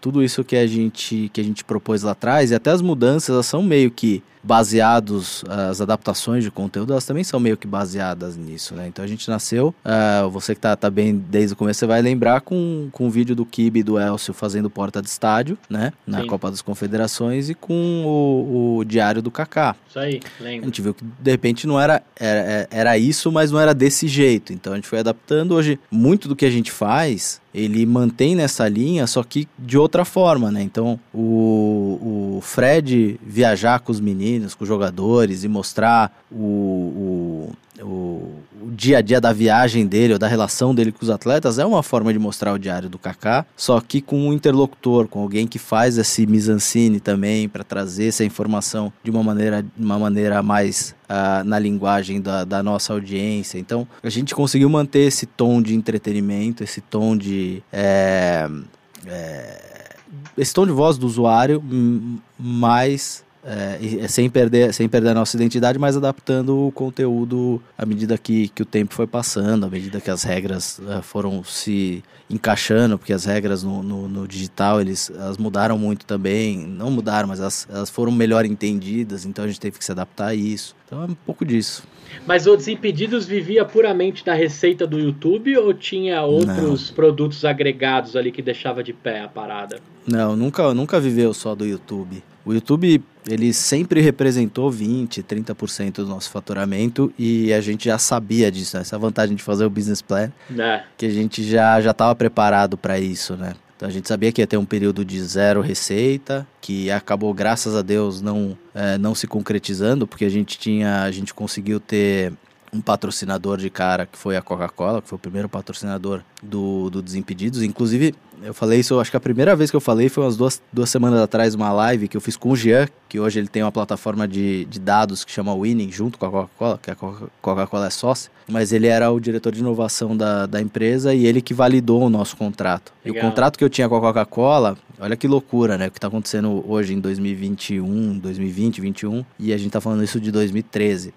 tudo isso que a, gente, que a gente propôs lá atrás, e até as mudanças, elas são meio que baseados, as adaptações de conteúdo, elas também são meio que baseadas nisso, né? Então a gente nasceu, uh, você que tá, tá bem desde o começo, você vai lembrar com, com o vídeo do Kibe e do Elcio fazendo porta de estádio, né? Na Sim. Copa das Confederações e com o, o Diário do Kaká. Isso aí, lembro. A gente viu que de repente não era, era, era isso, mas não era desse jeito. Então a gente foi adaptando. Hoje, muito do que a gente faz ele mantém nessa linha, só que de outra forma, né? Então, o, o Fred viajar com os meninos, com os jogadores e mostrar o, o, o, o dia a dia da viagem dele ou da relação dele com os atletas é uma forma de mostrar o diário do Kaká, só que com um interlocutor, com alguém que faz esse mise-en-scène também para trazer essa informação de uma maneira, uma maneira mais uh, na linguagem da, da, nossa audiência. Então, a gente conseguiu manter esse tom de entretenimento, esse tom de. É, é, esse tom de voz do usuário, mais é, sem, perder, sem perder a nossa identidade, mas adaptando o conteúdo à medida que, que o tempo foi passando, à medida que as regras uh, foram se encaixando, porque as regras no, no, no, digital eles, elas mudaram muito também, não mudaram, mas elas, elas foram melhor entendidas, então a gente teve que se adaptar a isso. Então é um pouco disso. Mas o Desimpedidos vivia puramente da receita do YouTube ou tinha outros não. produtos agregados ali que deixava de pé a parada? Não, nunca, nunca viveu só do YouTube. O YouTube, ele sempre representou 20, 30% do nosso faturamento e a gente já sabia disso, né? essa vantagem de fazer o business plan, é. que a gente já já estava preparado para isso, né? Então a gente sabia que ia ter um período de zero receita, que acabou, graças a Deus, não, é, não se concretizando, porque a gente tinha, a gente conseguiu ter um patrocinador de cara que foi a Coca-Cola, que foi o primeiro patrocinador do, do Desimpedidos. Inclusive, eu falei isso, acho que a primeira vez que eu falei foi umas duas, duas semanas atrás, uma live que eu fiz com o Jean, que hoje ele tem uma plataforma de, de dados que chama Winning, junto com a Coca-Cola, que a Coca-Cola é sócia, mas ele era o diretor de inovação da, da empresa e ele que validou o nosso contrato. Legal. E o contrato que eu tinha com a Coca-Cola, Olha que loucura, né? O que tá acontecendo hoje em 2021, 2020, 2021, e a gente tá falando isso de 2013.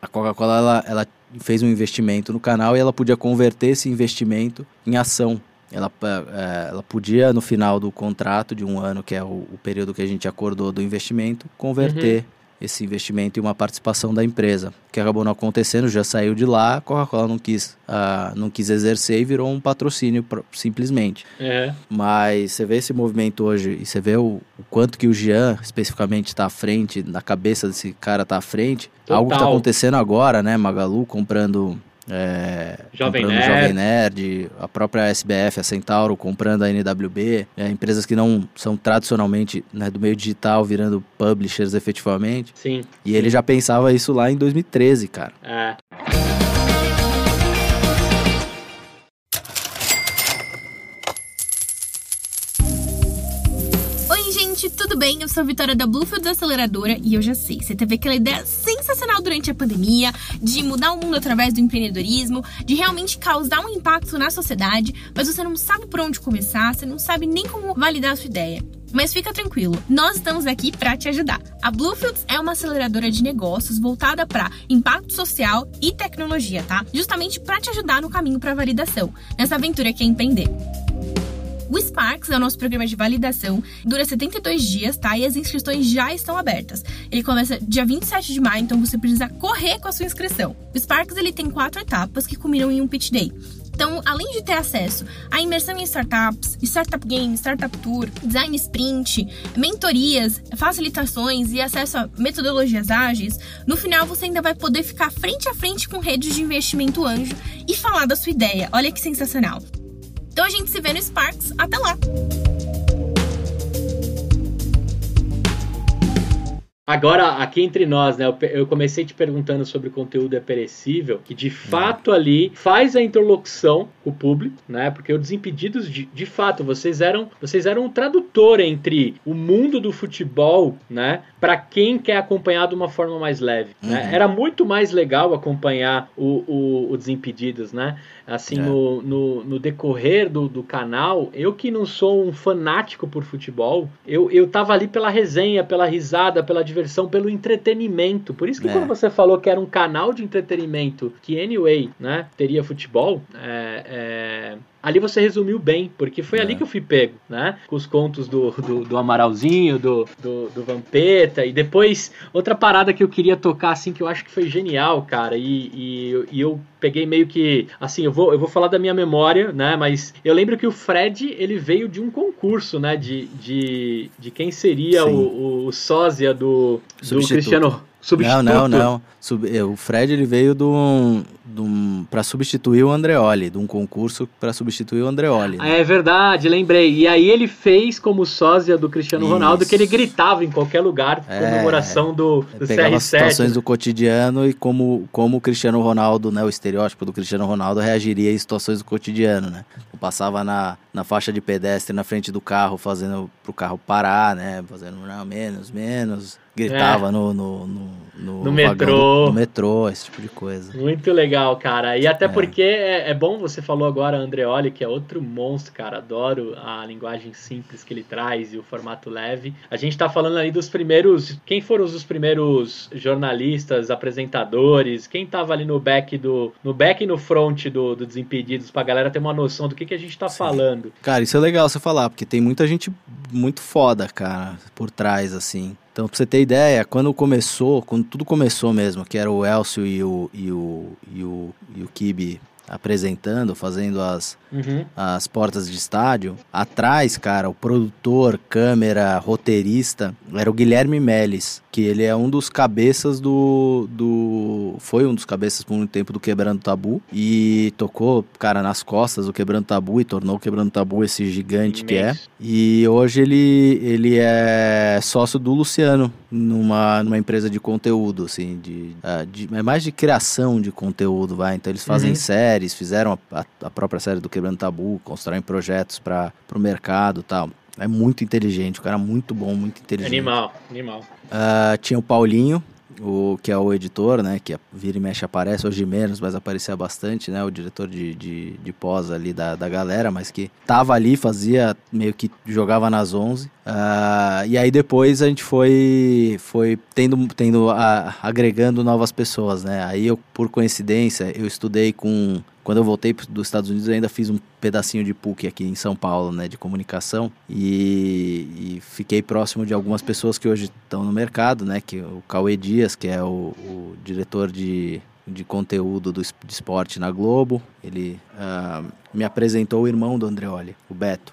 A Coca-Cola, ela, ela fez um investimento no canal e ela podia converter esse investimento em ação. Ela, é, ela podia, no final do contrato de um ano, que é o, o período que a gente acordou do investimento, converter uhum esse investimento e uma participação da empresa, que acabou não acontecendo, já saiu de lá, a Coca-Cola não quis, uh, não quis exercer e virou um patrocínio simplesmente. É. Mas você vê esse movimento hoje e você vê o, o quanto que o Jean especificamente está à frente, na cabeça desse cara está à frente. Total. Algo que está acontecendo agora, né? Magalu comprando é, Jovem, Nerd. Jovem Nerd, a própria SBF, a Centauro comprando a NWB, é, empresas que não são tradicionalmente né, do meio digital virando publishers efetivamente. Sim. E sim. ele já pensava isso lá em 2013, cara. É. tudo bem? Eu sou a Vitória da Bluefield Aceleradora e eu já sei, você teve aquela ideia sensacional durante a pandemia de mudar o mundo através do empreendedorismo, de realmente causar um impacto na sociedade, mas você não sabe por onde começar, você não sabe nem como validar a sua ideia. Mas fica tranquilo, nós estamos aqui para te ajudar. A Bluefields é uma aceleradora de negócios voltada para impacto social e tecnologia, tá? Justamente para te ajudar no caminho para validação, nessa aventura que é empreender. O Sparks é o nosso programa de validação, dura 72 dias, tá? E as inscrições já estão abertas. Ele começa dia 27 de maio, então você precisa correr com a sua inscrição. O Sparks ele tem quatro etapas que culminam em um pitch day. Então, além de ter acesso à imersão em startups, startup game, startup tour, design sprint, mentorias, facilitações e acesso a metodologias ágeis, no final você ainda vai poder ficar frente a frente com redes de investimento anjo e falar da sua ideia. Olha que sensacional! Então a gente se vê no Sparks. Até lá! Agora, aqui entre nós, né? Eu comecei te perguntando sobre conteúdo é perecível, que de fato ali faz a interlocução com o público, né? Porque o Desimpedidos, de, de fato, vocês eram, vocês eram um tradutor entre o mundo do futebol, né? Para quem quer acompanhar de uma forma mais leve. Né? Uhum. Né? Era muito mais legal acompanhar o, o, o Desimpedidos, né? Assim, é. no, no, no, decorrer do, do canal, eu que não sou um fanático por futebol, eu, eu tava ali pela resenha, pela risada, pela diversão diversão, pelo entretenimento. Por isso que é. quando você falou que era um canal de entretenimento que, anyway, né, teria futebol, é, é ali você resumiu bem, porque foi é. ali que eu fui pego, né? Com os contos do, do, do Amaralzinho, do, do, do, Vampeta, e depois outra parada que eu queria tocar, assim, que eu acho que foi genial, cara, e, e, e, eu peguei meio que, assim, eu vou, eu vou falar da minha memória, né? Mas eu lembro que o Fred, ele veio de um concurso, né? De, de, de quem seria o, o sósia do, do Cristiano Substituto. Não, não, não. Sub, é, o Fred ele veio do, do, para substituir o Andreoli, de um concurso para substituir o Andreoli. Né? É verdade, lembrei. E aí ele fez como sósia do Cristiano Isso. Ronaldo, que ele gritava em qualquer lugar, é, comemoração do, do pegava CR7. situações do cotidiano e como, como o Cristiano Ronaldo, né, o estereótipo do Cristiano Ronaldo reagiria em situações do cotidiano, né? Passava na, na faixa de pedestre na frente do carro, fazendo pro carro parar, né? Fazendo não, menos, menos gritava é. no, no, no, no, no metrô. Do, no metrô, esse tipo de coisa. Muito legal, cara. E até é. porque é, é, bom, você falou agora Andreoli, que é outro monstro, cara. Adoro a linguagem simples que ele traz e o formato leve. A gente tá falando ali dos primeiros. Quem foram os primeiros jornalistas, apresentadores? Quem tava ali no back do. No back e no front do, do Desimpedidos, pra galera ter uma noção do que, que a gente tá Sim. falando. Cara, isso é legal você falar, porque tem muita gente muito foda, cara, por trás, assim. Então, pra você ter ideia, quando começou, quando tudo começou mesmo, que era o Elcio e o, e o, e o, e o Kibe apresentando, fazendo as, uhum. as portas de estádio. Atrás, cara, o produtor, câmera, roteirista, era o Guilherme Meles, que ele é um dos cabeças do, do... Foi um dos cabeças por muito tempo do Quebrando Tabu. E tocou, cara, nas costas do Quebrando Tabu e tornou o Quebrando Tabu esse gigante Imenso. que é. E hoje ele, ele é sócio do Luciano, numa, numa empresa de conteúdo, assim, de, uh, de, é mais de criação de conteúdo, vai. Então eles fazem uhum. séries, fizeram a, a, própria série do Quebrando Tabu, constroem projetos para o mercado tal. É muito inteligente, o cara é muito bom, muito inteligente. Animal, animal. Uh, tinha o Paulinho, o que é o editor, né? Que vira e mexe aparece, hoje menos, mas aparecia bastante, né? O diretor de, de, de pós ali da, da galera, mas que tava ali, fazia meio que jogava nas 11. Uh, ah, e aí depois a gente foi, foi tendo, tendo uh, agregando novas pessoas, né? Aí eu, por coincidência, eu estudei com quando eu voltei dos Estados Unidos, ainda fiz um pedacinho de PUC aqui em São Paulo, né, de comunicação, e, e fiquei próximo de algumas pessoas que hoje estão no mercado, né, que o Cauê Dias, que é o, o diretor de, de conteúdo do, de esporte na Globo, ele uh, me apresentou o irmão do Andreoli, o Beto.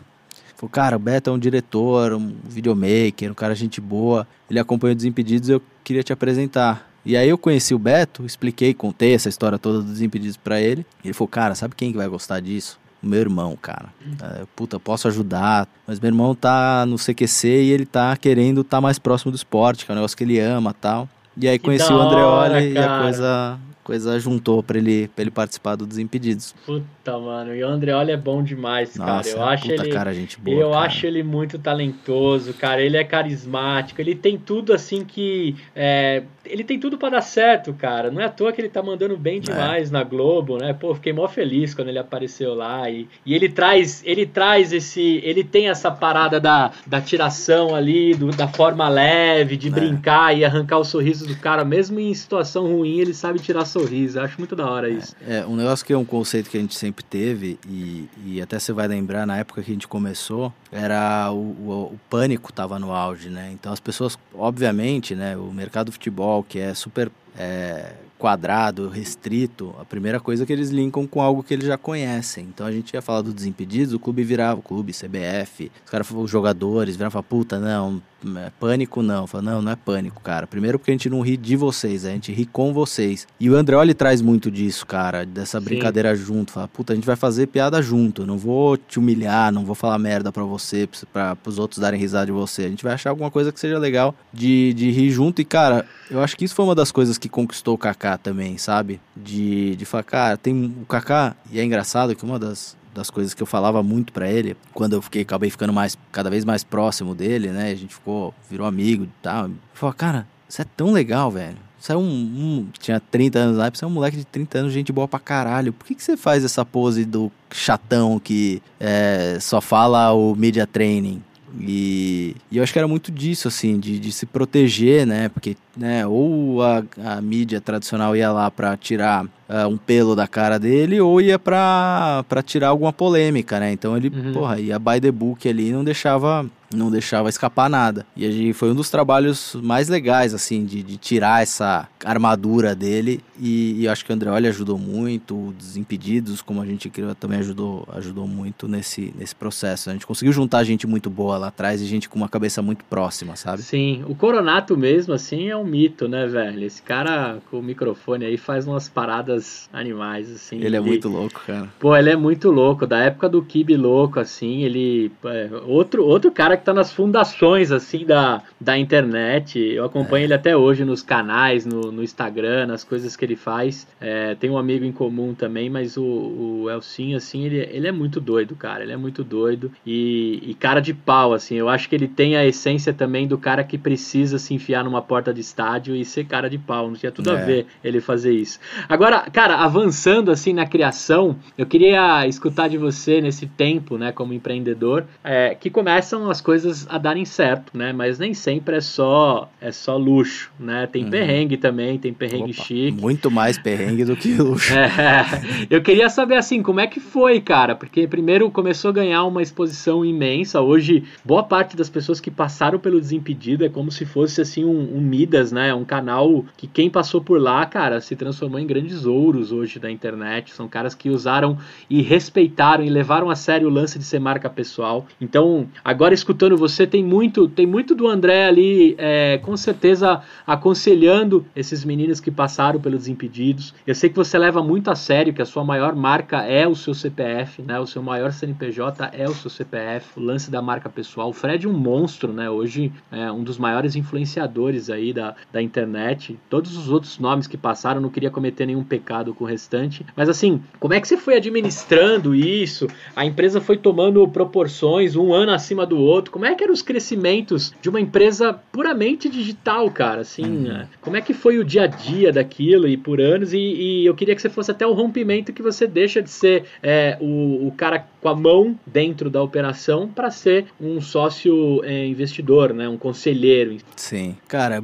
Falou, cara, o Beto é um diretor, um videomaker, um cara gente boa, ele acompanha Desimpedidos, eu queria te apresentar. E aí eu conheci o Beto, expliquei, contei essa história toda dos Desimpedidos para ele. Ele falou, cara, sabe quem que vai gostar disso? O meu irmão, cara. É, puta, posso ajudar, mas meu irmão tá no CQC e ele tá querendo estar tá mais próximo do esporte, que é um negócio que ele ama tal. E aí que conheci o Andreoli e a coisa coisa juntou para ele, pra ele participar do Desimpedidos. Puta, mano, e o Andreoli é bom demais, Nossa, cara. Eu acho ele cara, gente boa, Eu cara. acho ele muito talentoso, cara. Ele é carismático, ele tem tudo assim que é, ele tem tudo para dar certo, cara. Não é à toa que ele tá mandando bem é. demais é. na Globo, né? Pô, fiquei mó feliz quando ele apareceu lá e, e ele traz, ele traz esse, ele tem essa parada da, da tiração ali, do, da forma leve, de é. brincar e arrancar o sorriso do cara, mesmo em situação ruim, ele sabe tirar sorriso. Eu acho muito da hora isso. É, um negócio que é um conceito que a gente sempre teve, e, e até você vai lembrar na época que a gente começou, era o, o, o pânico estava no auge, né? Então as pessoas, obviamente, né, o mercado do futebol, que é super é, quadrado, restrito, a primeira coisa que eles linkam com algo que eles já conhecem. Então a gente ia falar do Desimpedidos, o clube virava, o clube, CBF, os caras, os jogadores viravam e falavam, puta, não, é pânico não. Fala, não, não é pânico, cara. Primeiro porque a gente não ri de vocês, a gente ri com vocês. E o Andreoli traz muito disso, cara, dessa brincadeira Sim. junto. Fala, puta, a gente vai fazer piada junto. Não vou te humilhar, não vou falar merda pra você, pra, pros outros darem risada de você. A gente vai achar alguma coisa que seja legal de, de rir junto. E, cara, eu acho que isso foi uma das coisas que conquistou o Kaká também, sabe? De, de falar, cara, tem o Kaká, e é engraçado que uma das, das coisas que eu falava muito para ele, quando eu fiquei, acabei ficando mais, cada vez mais próximo dele, né? A gente ficou, virou amigo e tal. Falou, cara, você é tão legal, velho. Você é um, um, Tinha 30 anos lá, você é um moleque de 30 anos, gente boa pra caralho. Por que, que você faz essa pose do chatão que é, só fala o media training? E, e, eu acho que era muito disso, assim, de, de se proteger, né? Porque, né, ou a, a mídia tradicional ia lá pra tirar uh, um pelo da cara dele, ou ia pra, pra tirar alguma polêmica, né? Então ele, uhum. porra, ia by the book ali e não deixava não deixava escapar nada. E a gente, foi um dos trabalhos mais legais, assim, de, de tirar essa armadura dele. E, e acho que o Andreoli ajudou muito, Desimpedidos, como a gente criou, também ajudou, ajudou muito nesse, nesse processo. A gente conseguiu juntar gente muito boa lá atrás e gente com uma cabeça muito próxima, sabe? Sim, o Coronato mesmo, assim, é um mito, né, velho? Esse cara com o microfone aí faz umas paradas animais, assim. Ele é muito louco, cara. Pô, ele é muito louco. Da época do Kibe louco, assim, ele. É, outro, outro cara que tá nas fundações, assim, da, da internet. Eu acompanho é. ele até hoje nos canais, no, no Instagram, nas coisas que ele faz. É, tem um amigo em comum também, mas o, o Elcinho, assim, ele, ele é muito doido, cara. Ele é muito doido e, e cara de pau, assim. Eu acho que ele tem a essência também do cara que precisa se enfiar numa porta de estádio e ser cara de pau. Não tinha tudo é. a ver ele fazer isso. Agora, cara, avançando, assim, na criação, eu queria escutar de você nesse tempo, né, como empreendedor, é, que começam as coisas a darem certo, né? Mas nem sempre é só é só luxo, né? Tem uhum. perrengue também, tem perrengue Opa, chique. Muito mais perrengue do que luxo. É, eu queria saber assim, como é que foi, cara? Porque primeiro começou a ganhar uma exposição imensa. Hoje, boa parte das pessoas que passaram pelo Desimpedido é como se fosse assim um, um Midas, né? Um canal que quem passou por lá, cara, se transformou em grandes ouros hoje da internet. São caras que usaram e respeitaram e levaram a sério o lance de ser marca pessoal. Então, agora escutando você tem muito, tem muito do André ali, é, com certeza aconselhando esses meninos que passaram pelos Desimpedidos. Eu sei que você leva muito a sério que a sua maior marca é o seu CPF, né? O seu maior CNPJ é o seu CPF, o lance da marca pessoal. O Fred é um monstro, né? Hoje é um dos maiores influenciadores aí da, da, da internet. Todos os outros nomes que passaram, não queria cometer nenhum pecado com o restante. Mas assim, como é que você foi administrando isso? A empresa foi tomando proporções, um ano acima do outro. Como é que eram os crescimentos de uma empresa puramente digital, cara? Assim, uhum. como é que foi o dia a dia daquilo e por anos? E, e, eu queria que você fosse até o rompimento que você deixa de ser é, o, o cara com a mão dentro da operação para ser um sócio é, investidor, né? Um conselheiro. Sim, cara, é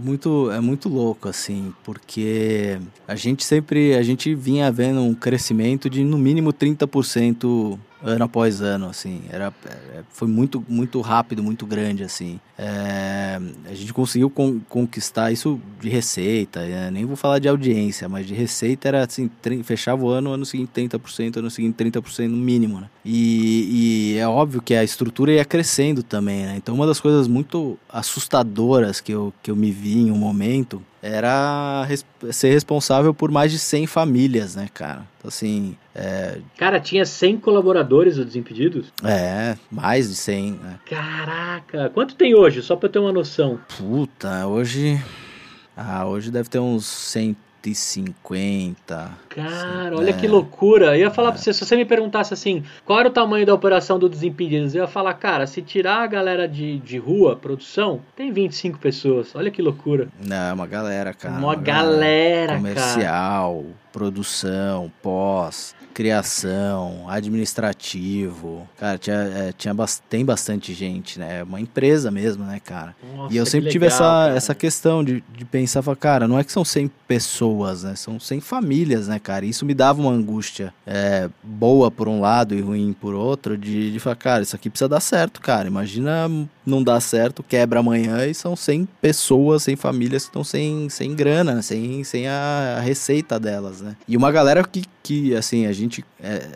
é muito louco assim, porque a gente sempre, a gente vinha vendo um crescimento de no mínimo 30% ano após ano, assim. Era, é, foi muito, muito rápido, muito grande, assim. É, a gente conseguiu con conquistar isso de receita, é, nem vou falar de audiência, mas de receita era assim, fechava o ano, ano seguinte 30%, ano seguinte 30% no mínimo, né? E, e, é óbvio que a estrutura ia crescendo também, né? Então uma das coisas muito assustadoras que eu, que eu me vi em um momento era res ser responsável por mais de 100 famílias, né, cara? Então, assim. É... Cara, tinha 100 colaboradores do Desimpedidos? É, mais de 100. Né? Caraca! Quanto tem hoje? Só pra eu ter uma noção. Puta, hoje. Ah, hoje deve ter uns 100 150. Cara, olha é. que loucura. Eu ia falar é. pra você, se você me perguntasse assim, qual era o tamanho da operação do Desimpedidos, eu ia falar, cara, se tirar a galera de, de rua, produção, tem 25 pessoas. Olha que loucura. Não, é uma galera, cara. Uma, uma galera, galera, comercial, cara. produção, pós criação, administrativo. Cara, tinha, é, tinha tem bastante gente, né? É uma empresa mesmo, né, cara? Nossa, e eu sempre tive essa, essa questão de, de pensar, cara, não é que são 100 pessoas, né? São 100 famílias, né, cara? E isso me dava uma angústia é, boa por um lado e ruim por outro, de, de falar, cara, isso aqui precisa dar certo, cara. Imagina não dar certo, quebra amanhã e são 100 pessoas, 100 famílias que estão sem, sem grana, sem, sem a, a receita delas, né? E uma galera que, que assim, a gente é,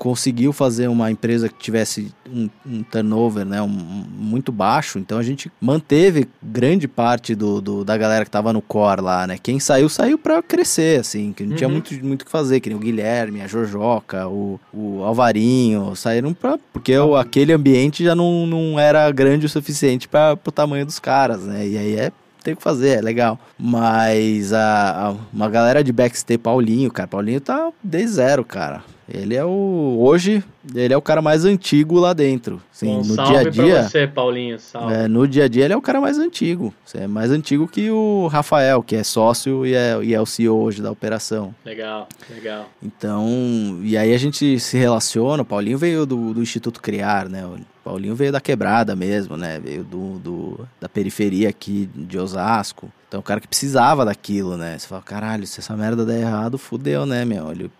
conseguiu fazer uma empresa que tivesse um, um turnover né, um, muito baixo, então a gente manteve grande parte do, do da galera que estava no core lá, né? Quem saiu, saiu para crescer, assim, que não uhum. tinha muito muito o que fazer, que nem o Guilherme, a Jojoca, o, o Alvarinho, saíram para porque o, aquele ambiente já não, não era grande o suficiente para o tamanho dos caras, né? E aí é tem que fazer, é legal. Mas a, a, uma galera de backstage, Paulinho, cara, Paulinho tá desde zero, cara. Ele é o. Hoje, ele é o cara mais antigo lá dentro. Sim, no dia a dia. Pra você, Paulinho. Salve. É, no dia a dia, ele é o cara mais antigo. É mais antigo que o Rafael, que é sócio e é, e é o CEO hoje da operação. Legal, legal. Então, e aí a gente se relaciona. O Paulinho veio do, do Instituto Criar, né? O Paulinho veio da quebrada mesmo, né? Veio do, do, da periferia aqui de Osasco. Então, o cara que precisava daquilo, né? Você fala, caralho, se essa merda der errado, fudeu, né, meu? Ele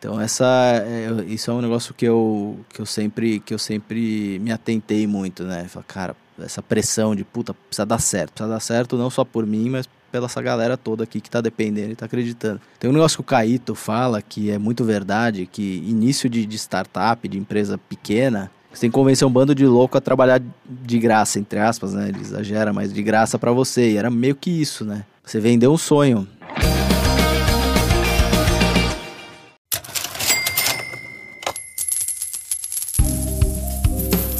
então essa é, isso é um negócio que eu, que eu sempre que eu sempre me atentei muito, né? Cara, essa pressão de puta, precisa dar certo, precisa dar certo não só por mim, mas pela essa galera toda aqui que tá dependendo e tá acreditando. Tem um negócio que o Caíto fala que é muito verdade, que início de, de startup, de empresa pequena, você tem que convencer um bando de louco a trabalhar de graça, entre aspas, né? Ele exagera, mas de graça para você. E era meio que isso, né? Você vendeu um sonho.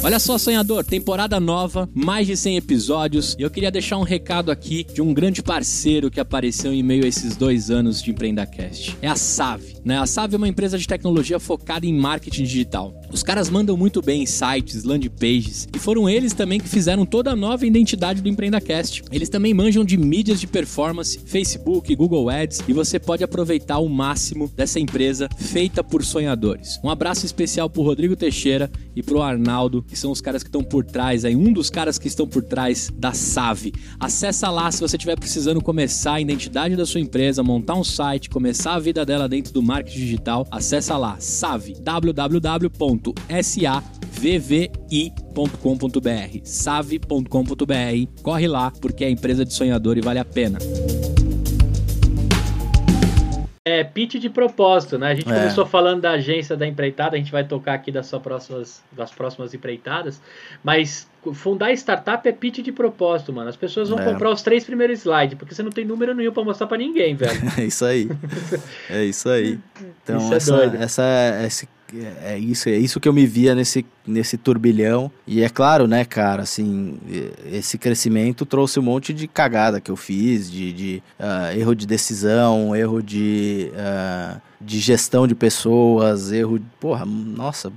Olha só, sonhador, temporada nova, mais de 100 episódios. E eu queria deixar um recado aqui de um grande parceiro que apareceu em meio a esses dois anos de EmpreendaCast. É a Save. Né? A Save é uma empresa de tecnologia focada em marketing digital. Os caras mandam muito bem em sites, landing pages, e foram eles também que fizeram toda a nova identidade do EmpreendaCast. Eles também manjam de mídias de performance, Facebook, Google Ads, e você pode aproveitar o máximo dessa empresa feita por sonhadores. Um abraço especial pro Rodrigo Teixeira e pro Arnaldo, que são os caras que estão por trás aí, um dos caras que estão por trás da Save. Acessa lá se você estiver precisando começar a identidade da sua empresa, montar um site, começar a vida dela dentro do marketing digital. Acessa lá, Save, www.savvi.com.br, save.com.br. Corre lá porque é empresa de sonhador e vale a pena é pitch de propósito, né? A gente é. começou falando da agência da empreitada, a gente vai tocar aqui das, próximas, das próximas empreitadas, mas fundar startup é pitch de propósito, mano. As pessoas vão é. comprar os três primeiros slides, porque você não tem número nenhum para mostrar para ninguém, velho. é isso aí. É isso aí. Então, isso é essa, essa, esse, é isso, é isso que eu me via nesse, nesse turbilhão. E é claro, né, cara, assim, esse crescimento trouxe um monte de cagada que eu fiz, de, de uh, erro de decisão, erro de. Uh, de gestão de pessoas, erro, porra, nossa,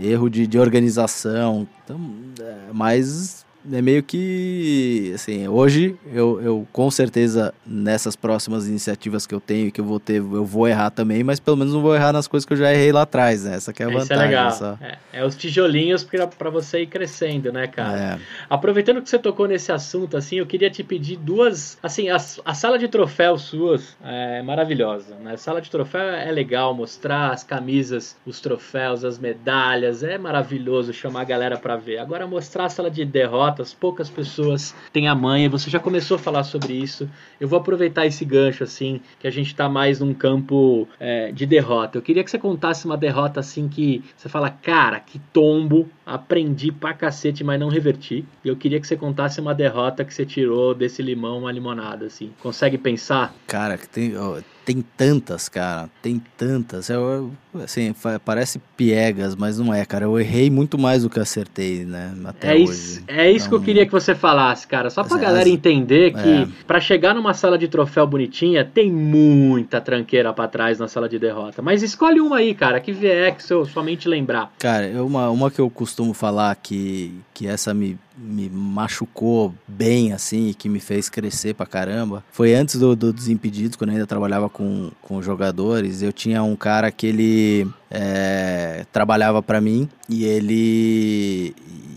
erro de, de organização. Então, é, mas é meio que assim hoje eu, eu com certeza nessas próximas iniciativas que eu tenho que eu vou ter eu vou errar também mas pelo menos não vou errar nas coisas que eu já errei lá atrás né? Essa que é a Isso vantagem é legal é, é, os tijolinhos para você ir crescendo né cara? É. aproveitando que você tocou nesse assunto assim eu queria te pedir duas assim a, a sala de troféus suas é maravilhosa né? A sala de troféu é legal mostrar as camisas os troféus as medalhas é maravilhoso chamar a galera para ver. Agora mostrar a sala de derrota poucas pessoas têm a manha, você já começou a falar sobre isso. Eu vou aproveitar esse gancho, assim, que a gente está mais num campo é, de derrota. Eu queria que você contasse uma derrota assim que você fala, cara, que tombo, aprendi pra cacete, mas não reverti. E eu queria que você contasse uma derrota que você tirou desse limão uma limonada, assim. Consegue pensar? Cara, tem, tem tantas, cara, tem tantas. Eu, assim, parece piegas, mas não é, cara. Eu errei muito mais do que acertei, né? Até é hoje. Isso, é isso então, que eu queria que você falasse, cara. Só pra galera entender que é. para chegar numa sala de troféu bonitinha, tem muita tranqueira para trás na sala de derrota. Mas escolhe uma aí, cara, que vier que seu, sua mente lembrar. Cara, uma, uma que eu costumo falar que, que essa me me machucou bem, assim, e que me fez crescer pra caramba, foi antes do, do Desimpedidos, quando eu ainda trabalhava com, com jogadores, eu tinha um cara que ele é, trabalhava para mim e ele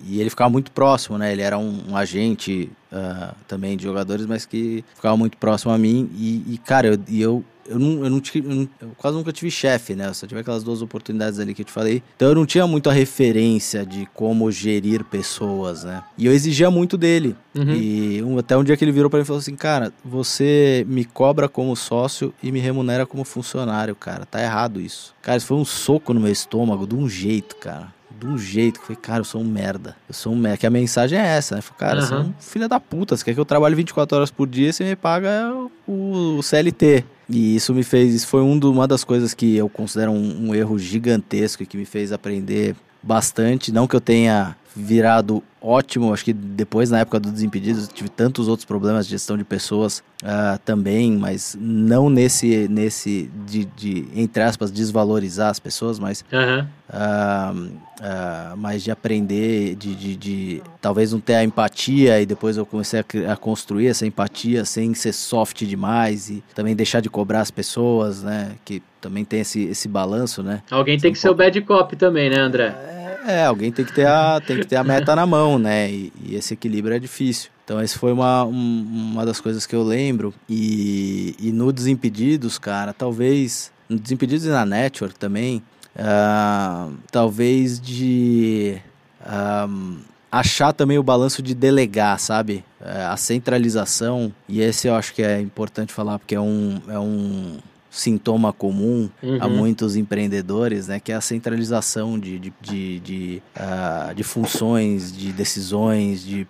e ele ficava muito próximo, né? Ele era um, um agente uh, também de jogadores, mas que ficava muito próximo a mim. E, e cara, eu, eu eu não, eu não tive, eu, quase nunca tive chefe, né? Eu só tive aquelas duas oportunidades ali que eu te falei. Então eu não tinha muito a referência de como gerir pessoas, né? E eu exigia muito dele. Uhum. E um, até um dia que ele virou para mim e falou assim: Cara, você me cobra como sócio e me remunera como funcionário, cara. Tá errado isso. Cara, isso foi um soco no meu estômago, de um jeito, cara de um jeito que foi, cara, eu sou um merda. Eu sou um merda. Que a mensagem é essa, né? Falei, cara, uhum. você é um filho da puta. Você quer que eu trabalhe 24 horas por dia, você me paga o, o CLT. E isso me fez, isso foi um do, uma das coisas que eu considero um, um erro gigantesco e que me fez aprender bastante. Não que eu tenha virado ótimo. Acho que depois, na época do Desimpedidos, tive tantos outros problemas de gestão de pessoas uh, também, mas não nesse, nesse de, de, entre aspas, desvalorizar as pessoas, mas, uhum. uh, uh, mas de aprender, de, de, de, talvez não ter a empatia, e depois eu comecei a, a, construir essa empatia sem ser soft demais e também deixar de cobrar as pessoas, né? Que também tem esse, esse balanço, né? Alguém tem que ser o bad cop também, né, André? É, alguém tem que ter a, tem que ter a meta na mão, né? E, e esse equilíbrio é difícil. Então, essa foi uma, um, uma das coisas que eu lembro. E, e no Desimpedidos, cara, talvez. No Desimpedidos e na Network também, uh, talvez de. Um, achar também o balanço de delegar, sabe? Uh, a centralização. E esse eu acho que é importante falar, porque é um. É um sintoma comum uhum. a muitos empreendedores, né, que é a centralização de, de, de, de, uh, de funções, de decisões, de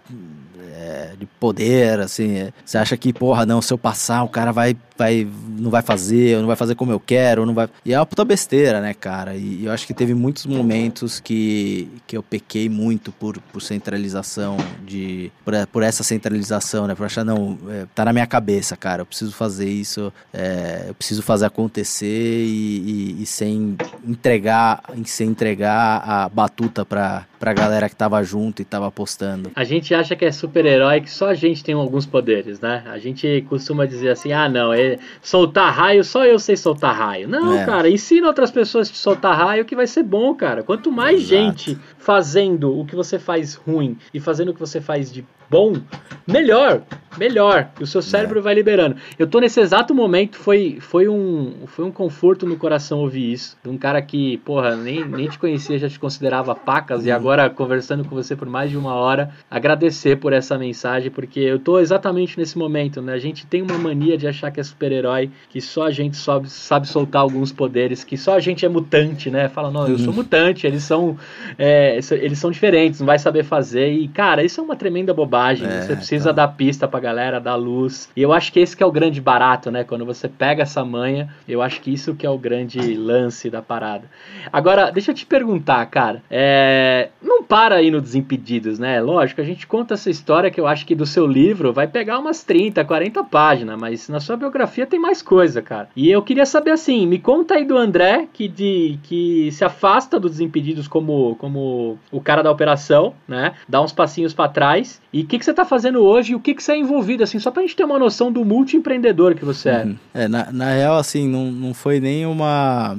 é, de poder, assim. É. Você acha que, porra, não, se eu passar, o cara vai, vai, não vai fazer, ou não vai fazer como eu quero, não vai. E é uma puta besteira, né, cara? E, eu acho que teve muitos momentos que, que eu pequei muito por, por centralização, de, por, por essa centralização, né? Por achar, não, é, tá na minha cabeça, cara, eu preciso fazer isso, é, eu preciso fazer acontecer e, e, e sem entregar, sem entregar a batuta pra, pra galera que tava junto e tava apostando. A gente acha que é super super-herói que só a gente tem alguns poderes, né? A gente costuma dizer assim: ah, não, é soltar raio, só eu sei soltar raio. Não, é. cara, ensina outras pessoas a soltar raio que vai ser bom, cara. Quanto mais Exato. gente fazendo o que você faz ruim e fazendo o que você faz de bom, melhor, melhor. E o seu cérebro é. vai liberando. Eu tô nesse exato momento, foi, foi, um, foi um conforto no coração ouvir isso. De um cara que, porra, nem, nem te conhecia, já te considerava pacas, uhum. e agora conversando com você por mais de uma hora, agradecer por essa mensagem, porque eu tô exatamente nesse momento, né? A gente tem uma mania de achar que é super-herói, que só a gente sabe, sabe soltar alguns poderes, que só a gente é mutante, né? Fala, não, eu sou uhum. mutante, eles são. É, é, eles são diferentes, não vai saber fazer. E, cara, isso é uma tremenda bobagem. É, você precisa tá. dar pista pra galera, dar luz. E eu acho que esse que é o grande barato, né? Quando você pega essa manha, eu acho que isso que é o grande lance da parada. Agora, deixa eu te perguntar, cara. É, não para aí no Desimpedidos, né? Lógico, a gente conta essa história que eu acho que do seu livro vai pegar umas 30, 40 páginas, mas na sua biografia tem mais coisa, cara. E eu queria saber assim, me conta aí do André, que, de, que se afasta dos Desimpedidos como, como o cara da operação, né? Dá uns passinhos para trás. E o que, que você tá fazendo hoje e o que, que você é envolvido, assim, só pra gente ter uma noção do multi-empreendedor que você é. Uhum. É, na, na real, assim, não, não foi nem uma.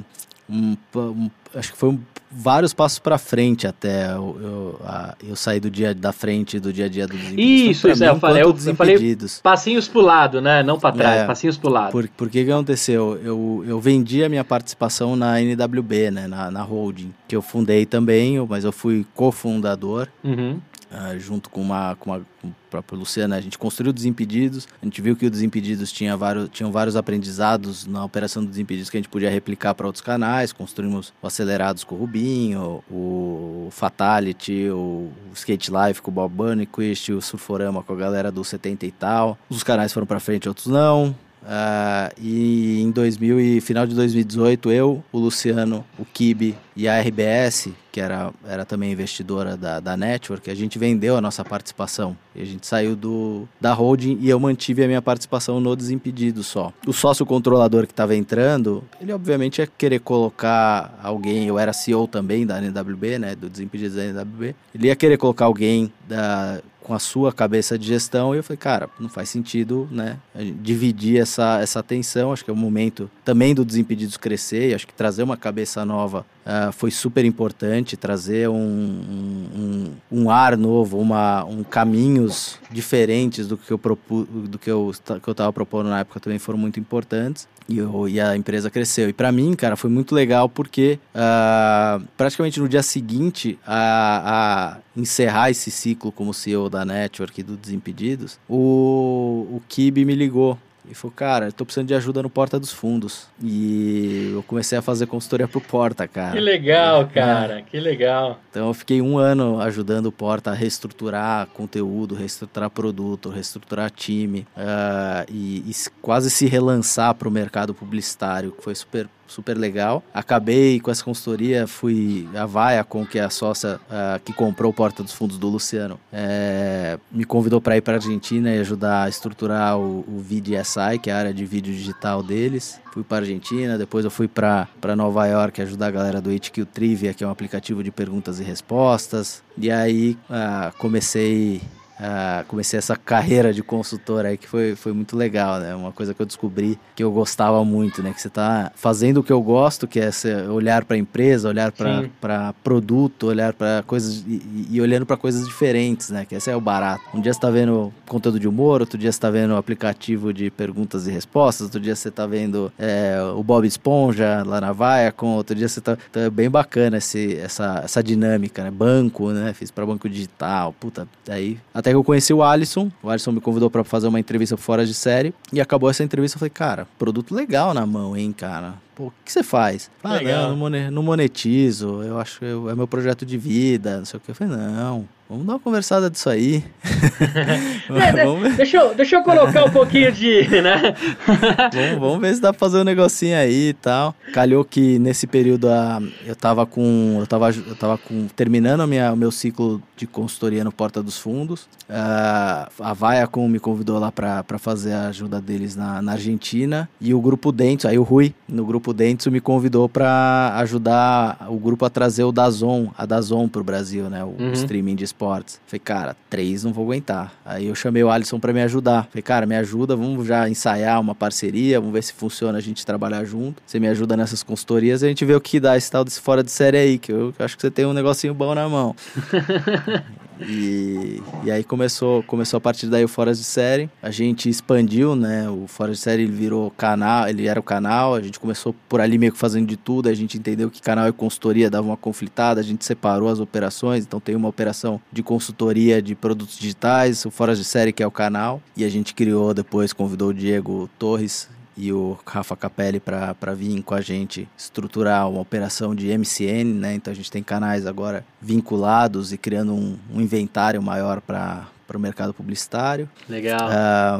Um, um, acho que foi um vários passos para frente até eu, eu, a, eu sair do dia da frente do dia a dia do Isso, isso, é, eu falei, eu, eu falei passinhos pro lado, né? Não para trás, é, passinhos pro lado. Por, por que que aconteceu? Eu, eu vendi a minha participação na NWB, né? Na, na holding, que eu fundei também, mas eu fui cofundador. Uhum. Uh, junto com uma, com uma com o próprio Luciano, a gente construiu Desimpedidos, a gente viu que o Desimpedidos tinha vários, tinham vários aprendizados na operação do Desimpedidos que a gente podia replicar para outros canais, construímos o Acelerados com o Rubinho, o Fatality, o Skate Life com o Bob Burnquist, o Surforama com a galera do 70 e tal. Os canais foram para frente, outros não. Uh, e em 2000 e final de 2018, eu, o Luciano, o Kibe e a RBS, que era, era também investidora da, da Network, a gente vendeu a nossa participação. E a gente saiu do, da holding e eu mantive a minha participação no Desimpedido só. O sócio controlador que estava entrando, ele obviamente ia querer colocar alguém, eu era CEO também da NWB, né, do Desimpedidos da NWB, ele ia querer colocar alguém da com a sua cabeça de gestão, e eu falei, cara, não faz sentido, né, dividir essa, essa atenção, acho que é o momento também do Desimpedidos crescer, e acho que trazer uma cabeça nova uh, foi super importante, trazer um, um, um, ar novo, uma, um caminhos diferentes do que eu propu, do que eu estava propondo na época também foram muito importantes e, e a empresa cresceu. E para mim, cara, foi muito legal porque uh, praticamente no dia seguinte a, a, encerrar esse ciclo como CEO da Network do Desimpedidos, o, o Kibe me ligou e falou, cara, tô precisando de ajuda no Porta dos Fundos. E eu comecei a fazer consultoria pro Porta, cara. Que legal, cara, é. que legal. Então eu fiquei um ano ajudando o Porta a reestruturar conteúdo, reestruturar produto, reestruturar time uh, e, e, quase se relançar pro mercado publicitário, que foi super super legal. Acabei com essa consultoria, fui a Vaia com que a sócia que comprou Porta dos Fundos do Luciano, é, me convidou para ir para Argentina e ajudar a estruturar o, o VDSI, que é a área de vídeo digital deles. Fui para Argentina, depois eu fui para Nova York ajudar a galera do HQ Trivia, que é um aplicativo de perguntas e respostas. E aí uh, comecei Uh, comecei essa carreira de consultor aí que foi, foi muito legal, né? Uma coisa que eu descobri que eu gostava muito, né? Que você tá fazendo o que eu gosto, que é olhar para a empresa, olhar para produto, olhar para coisas e, e olhando para coisas diferentes, né? Que esse é o barato. Um dia você tá vendo conteúdo de humor, outro dia você tá vendo aplicativo de perguntas e respostas, outro dia você tá vendo é, o Bob Esponja lá na Vaia, com outro dia você tá, tá bem bacana esse, essa, essa dinâmica, né? Banco, né? Fiz para banco digital, puta, daí até até que eu conheci o Alisson. O Alisson me convidou para fazer uma entrevista fora de série. E acabou essa entrevista. Eu falei, cara, produto legal na mão, hein, cara. Pô, o que você faz? Ah, não, não monetizo. Eu acho que é meu projeto de vida, não sei o que. Eu falei, não, Vamos dar uma conversada disso aí. é, deixa, eu, deixa eu colocar um pouquinho de. Né? vamos, vamos, ver se dá pra fazer um negocinho aí e tal. Calhou que nesse período a, eu tava com. Eu tava, eu tava com, terminando a minha, o meu ciclo de consultoria no Porta dos Fundos. Uh, a Viacom me convidou lá para fazer a ajuda deles na, na Argentina. E o grupo Dentsu, aí o Rui, no grupo Dentsu, me convidou para ajudar o grupo a trazer o Dazon, a Dazon pro Brasil, né? O uhum. streaming de esportes. Falei, cara, três não vou aguentar. Aí eu chamei o Alisson para me ajudar. Falei, cara, me ajuda, vamos já ensaiar uma parceria, vamos ver se funciona a gente trabalhar junto. Você me ajuda nessas consultorias e a gente vê o que dá esse tal desse fora de série aí, que eu, que eu acho que você tem um negocinho bom na mão. E, e aí começou, começou a partir daí o Fora de Série. A gente expandiu, né? O Fora de Série ele virou canal, ele era o canal. A gente começou por ali meio que fazendo de tudo. A gente entendeu que canal e consultoria davam uma conflitada. A gente separou as operações. Então tem uma operação de consultoria de produtos digitais, o Fora de Série que é o canal. E a gente criou depois, convidou o Diego Torres e o Rafa Capelli para vir com a gente estruturar uma operação de MCN, né? Então a gente tem canais agora vinculados e criando um, um inventário maior para o mercado publicitário. Legal.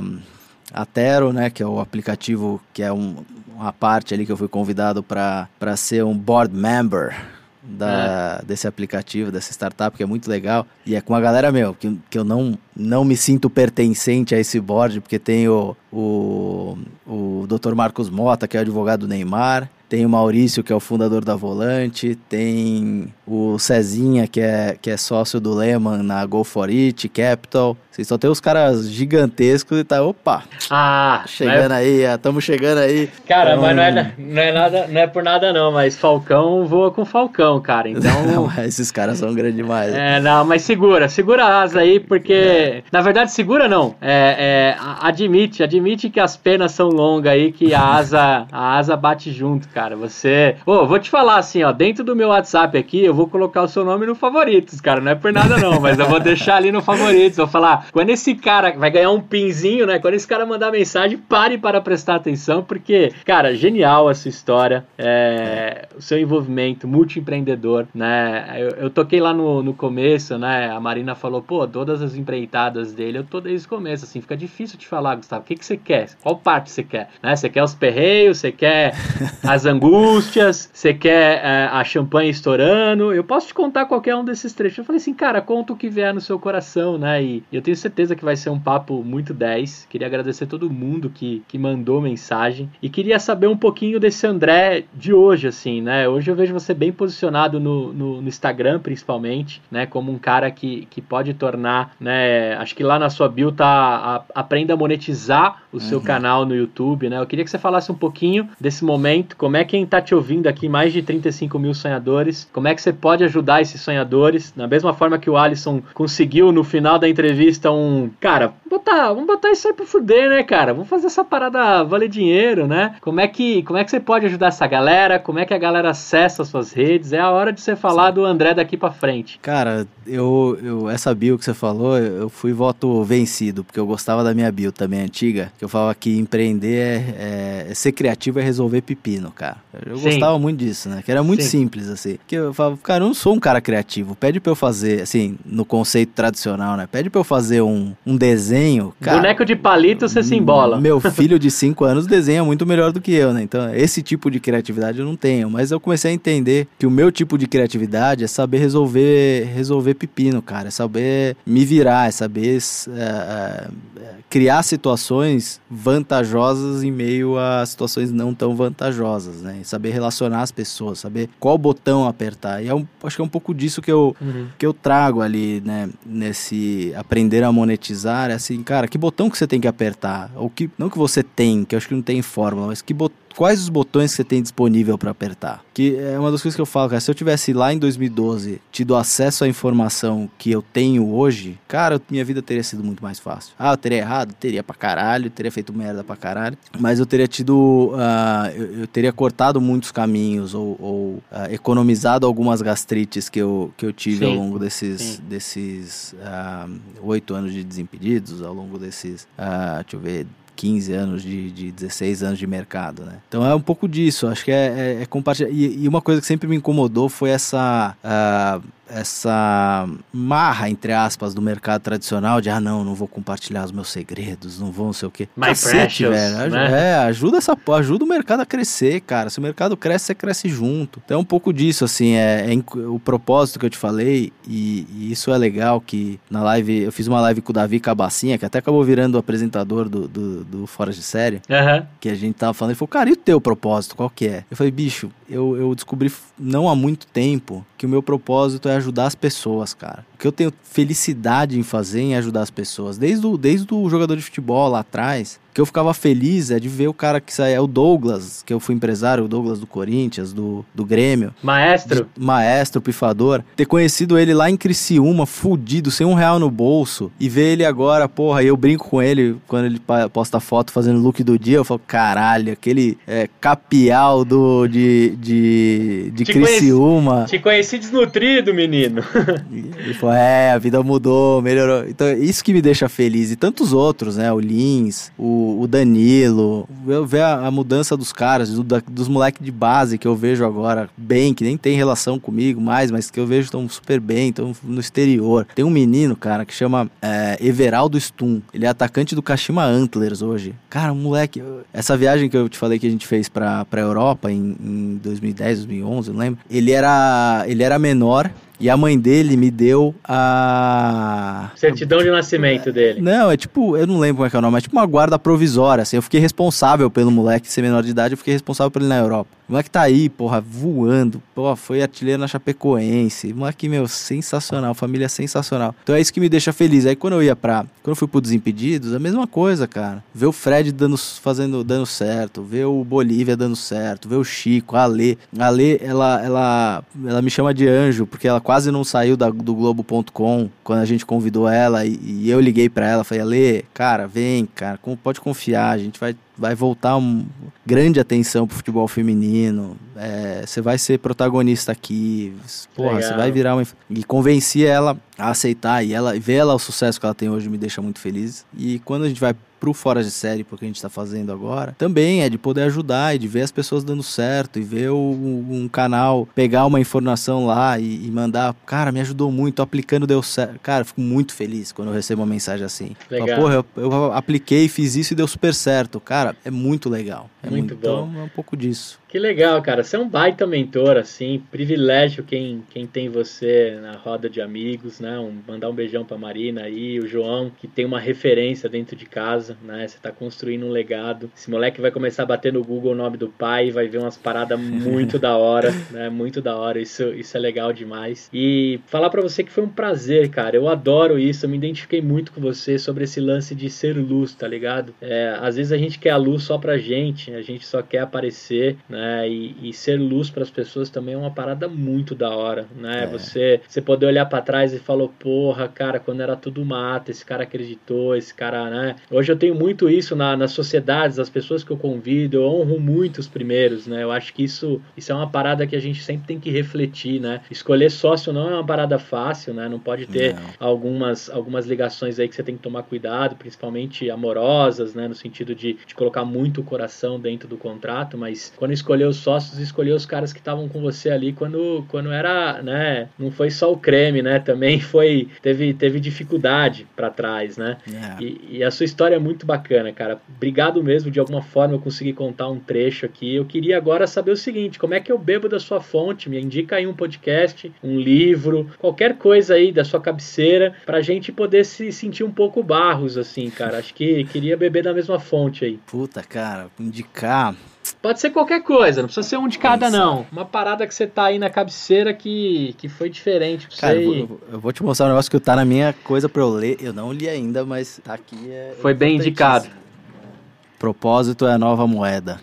Um, a Tero, né, que é o aplicativo que é um, uma parte ali que eu fui convidado para ser um board member da, é. desse aplicativo, dessa startup, que é muito legal. E é com a galera, meu, que, que eu não, não me sinto pertencente a esse board, porque tem o, o, o Dr. Marcos Mota, que é advogado do Neymar, tem o Maurício, que é o fundador da Volante, tem o Cezinha, que é, que é sócio do Lehman na Go For It, Capital. Vocês só tem os caras gigantescos e tá, opa! Ah! Chegando é... aí, estamos chegando aí. Cara, então... mas não é, não é nada, não é por nada não, mas Falcão voa com Falcão, cara, então... não, esses caras são grandes demais. É, não, mas segura, segura a asa aí, porque... É. Na verdade, segura não, é, é, admite, admite que as penas são longas aí, que a asa, a asa bate junto, cara. Você. Ô, vou te falar assim, ó. Dentro do meu WhatsApp aqui, eu vou colocar o seu nome no favoritos, cara. Não é por nada, não, mas eu vou deixar ali no favoritos. Vou falar, quando esse cara vai ganhar um pinzinho, né? Quando esse cara mandar mensagem, pare para prestar atenção, porque, cara, genial essa história. É, o seu envolvimento, multiempreendedor, né? Eu, eu toquei lá no, no começo, né? A Marina falou, pô, todas as empreitadas dele, eu tô desde o começo, assim, fica difícil te falar, Gustavo. O que, que você quer? Qual parte você quer? Né? Você quer os perreios, você quer as angústias, você quer é, a champanhe estourando. Eu posso te contar qualquer um desses trechos. Eu falei assim, cara, conta o que vier no seu coração, né? E, eu tenho certeza que vai ser um papo muito 10. Queria agradecer todo mundo que, que mandou mensagem. E queria saber um pouquinho desse André de hoje, assim, né? Hoje eu vejo você bem posicionado no, no, no Instagram, principalmente, né? Como um cara que, que pode tornar, né? Acho que lá na sua bio tá a, aprenda a monetizar o uhum. seu canal no YouTube, né? Eu queria que você falasse um pouquinho desse momento, como é quem está te ouvindo aqui, mais de 35 mil sonhadores, como é que você pode ajudar esses sonhadores? Da mesma forma que o Alisson conseguiu no final da entrevista um. Cara, botar, vamos botar isso aí pro fuder, né, cara? Vamos fazer essa parada valer dinheiro, né? Como é que, como é que você pode ajudar essa galera? Como é que a galera acessa as suas redes? É a hora de você falar Sim. do André daqui para frente. Cara, eu, eu essa bio que você falou, eu fui voto vencido, porque eu gostava da minha bio também antiga, que eu falava que empreender é, é, é ser criativo é resolver pepino, cara. Eu Sim. gostava muito disso, né? Que era muito Sim. simples, assim. Que eu falava, cara, eu não sou um cara criativo. Pede pra eu fazer, assim, no conceito tradicional, né? Pede pra eu fazer um, um desenho. Cara, Boneco de palito você se embola. Meu filho de 5 anos desenha muito melhor do que eu, né? Então, esse tipo de criatividade eu não tenho. Mas eu comecei a entender que o meu tipo de criatividade é saber resolver, resolver pepino, cara. É saber me virar, é saber é, criar situações vantajosas em meio a situações não tão vantajosas, né? Saber relacionar as pessoas, saber qual botão apertar. E é um, acho que é um pouco disso que eu, uhum. que eu trago ali, né? Nesse aprender a monetizar, é assim, cara, que botão que você tem que apertar? Ou que, não que você tem, que eu acho que não tem fórmula, mas que botão quais os botões que você tem disponível para apertar. Que é uma das coisas que eu falo, cara. Se eu tivesse lá em 2012 tido acesso à informação que eu tenho hoje, cara, minha vida teria sido muito mais fácil. Ah, eu teria errado? Teria pra caralho, teria feito merda pra caralho. Mas eu teria tido. Uh, eu, eu, teria cortado muitos caminhos ou, ou uh, economizado algumas gastrites que eu, que eu tive sim, ao longo desses desses ah, oito uh, anos de desimpedidos, ao longo desses, deixa eu ver, 15 anos, de, de 16 anos de mercado, né? Então é um pouco disso, acho que é, é, é compartilhar. E, e, uma coisa que sempre me incomodou foi essa. Uh, essa marra, entre aspas, do mercado tradicional de ah, não, não vou compartilhar os meus segredos, não vou não sei o quê. My Cacete, precious, velho. Né? É, ajuda, essa, ajuda o mercado a crescer, cara. Se o mercado cresce, você cresce junto. Então é um pouco disso, assim, é, é o propósito que eu te falei, e, e, isso é legal que na live, eu fiz uma live com o Davi Cabacinha, que até acabou virando o apresentador do, do, do Fora de Série, uhum. que a gente tava falando, ele falou, cara, e o teu propósito, qual que é? Eu falei, bicho, eu, eu descobri não há muito tempo que o meu propósito é ajudar as pessoas, cara. O que eu tenho felicidade em fazer em ajudar as pessoas. Desde o, desde o jogador de futebol lá atrás, que eu ficava feliz é de ver o cara que sai, é o Douglas, que eu fui empresário, o Douglas do Corinthians, do, do Grêmio. Maestro. De, maestro, pifador. Ter conhecido ele lá em Criciúma, fudido, sem um real no bolso, e ver ele agora, porra, eu brinco com ele quando ele posta foto fazendo look do dia, eu falo, caralho, aquele é, capial do, de, de, de te Criciúma. Conheci, te conheci desnutrido, menino. ele falou, é, a vida mudou, melhorou. Então, isso que me deixa feliz. E tantos outros, né? O Lins, o o, Danilo, eu ver a, a, mudança dos caras, do, da, dos moleques de base que eu vejo agora bem, que nem tem relação comigo mais, mas que eu vejo estão super bem, estão no exterior. Tem um menino, cara, que chama é, Everaldo Stum. Ele é atacante do Kashima Antlers hoje. Cara, moleque. Essa viagem que eu te falei que a gente fez pra, pra Europa em, em 2010, 2011, não lembro. Ele era, ele era menor e a mãe dele me deu a. Certidão de nascimento dele. Não, é tipo, eu não lembro como é que é o nome, é tipo uma guarda provisória, assim. Eu fiquei responsável pelo moleque ser menor de idade, eu fiquei responsável por ele na Europa. O moleque tá aí, porra, voando. Pô, foi artilheiro na Chapecoense. O moleque, meu, sensacional. Família sensacional. Então é isso que me deixa feliz. Aí quando eu ia pra. Quando eu fui pro Desimpedidos, a mesma coisa, cara. Ver o Fred dando, fazendo, dando certo. Ver o Bolívia dando certo. Ver o Chico, a Alê. A Alê, ela, ela, ela me chama de anjo, porque ela quase não saiu da, do Globo.com quando a gente convidou ela. E, e eu liguei pra ela. Falei, Alê, cara, vem, cara. Pode confiar. A gente vai vai voltar um grande atenção pro futebol feminino. É, você vai ser protagonista aqui. Porra, você vai virar uma. E convenci ela a aceitar e ela ver ela o sucesso que ela tem hoje me deixa muito feliz. E quando a gente vai pro fora de série, porque a gente está fazendo agora, também é de poder ajudar e de ver as pessoas dando certo e ver o, um canal pegar uma informação lá e, e, mandar, cara, me ajudou muito, aplicando, deu certo. Cara, fico muito feliz quando eu recebo uma mensagem assim. Legal. Porra, eu, eu apliquei, fiz isso e deu super certo. Cara, é muito legal. É muito, muito bom. Então, é um pouco disso. Que legal, cara. Você é um baita mentor, assim. Privilégio quem, quem tem você na roda de amigos, né? Um, mandar um beijão pra Marina aí, o João, que tem uma referência dentro de casa, né? Você tá construindo um legado. Esse moleque vai começar a bater no Google o nome do pai, vai ver umas paradas muito da hora, né? Muito da hora. Isso, isso é legal demais. E falar para você que foi um prazer, cara. Eu adoro isso. Eu me identifiquei muito com você sobre esse lance de ser luz, tá ligado? É, às vezes a gente quer a luz só pra gente, a gente só quer aparecer, né? Né? E, e ser luz para as pessoas também é uma parada muito da hora, né? É. Você, você poder olhar para trás e falar, porra, cara, quando era tudo mato, esse cara acreditou, esse cara, né? Hoje eu tenho muito isso na, nas sociedades, as pessoas que eu convido, eu honro muito os primeiros, né? Eu acho que isso, isso é uma parada que a gente sempre tem que refletir, né? Escolher sócio não é uma parada fácil, né? Não pode ter não. algumas, algumas ligações aí que você tem que tomar cuidado, principalmente amorosas, né? No sentido de, de colocar muito o coração dentro do contrato, mas quando escolher os sócios, escolher os caras que estavam com você ali quando, quando era, né? Não foi só o creme, né? Também foi teve, teve dificuldade para trás, né? Yeah. E, e, a sua história é muito bacana, cara. Obrigado mesmo. De alguma forma eu consegui contar um trecho aqui. Eu queria agora saber o seguinte: como é que eu bebo da sua fonte? Me indica aí um podcast, um livro, qualquer coisa aí da sua cabeceira, pra gente poder se sentir um pouco barros, assim, cara. Acho que queria beber da mesma fonte aí. Puta, cara, indicar. Pode ser qualquer coisa, não precisa ser um de cada, não. Uma parada que você tá aí na cabeceira que, que foi diferente pra Cara, você. Eu vou, eu vou te mostrar um negócio que tá na minha coisa pra eu ler. Eu não li ainda, mas tá aqui. É foi bem indicado. Propósito é a nova moeda.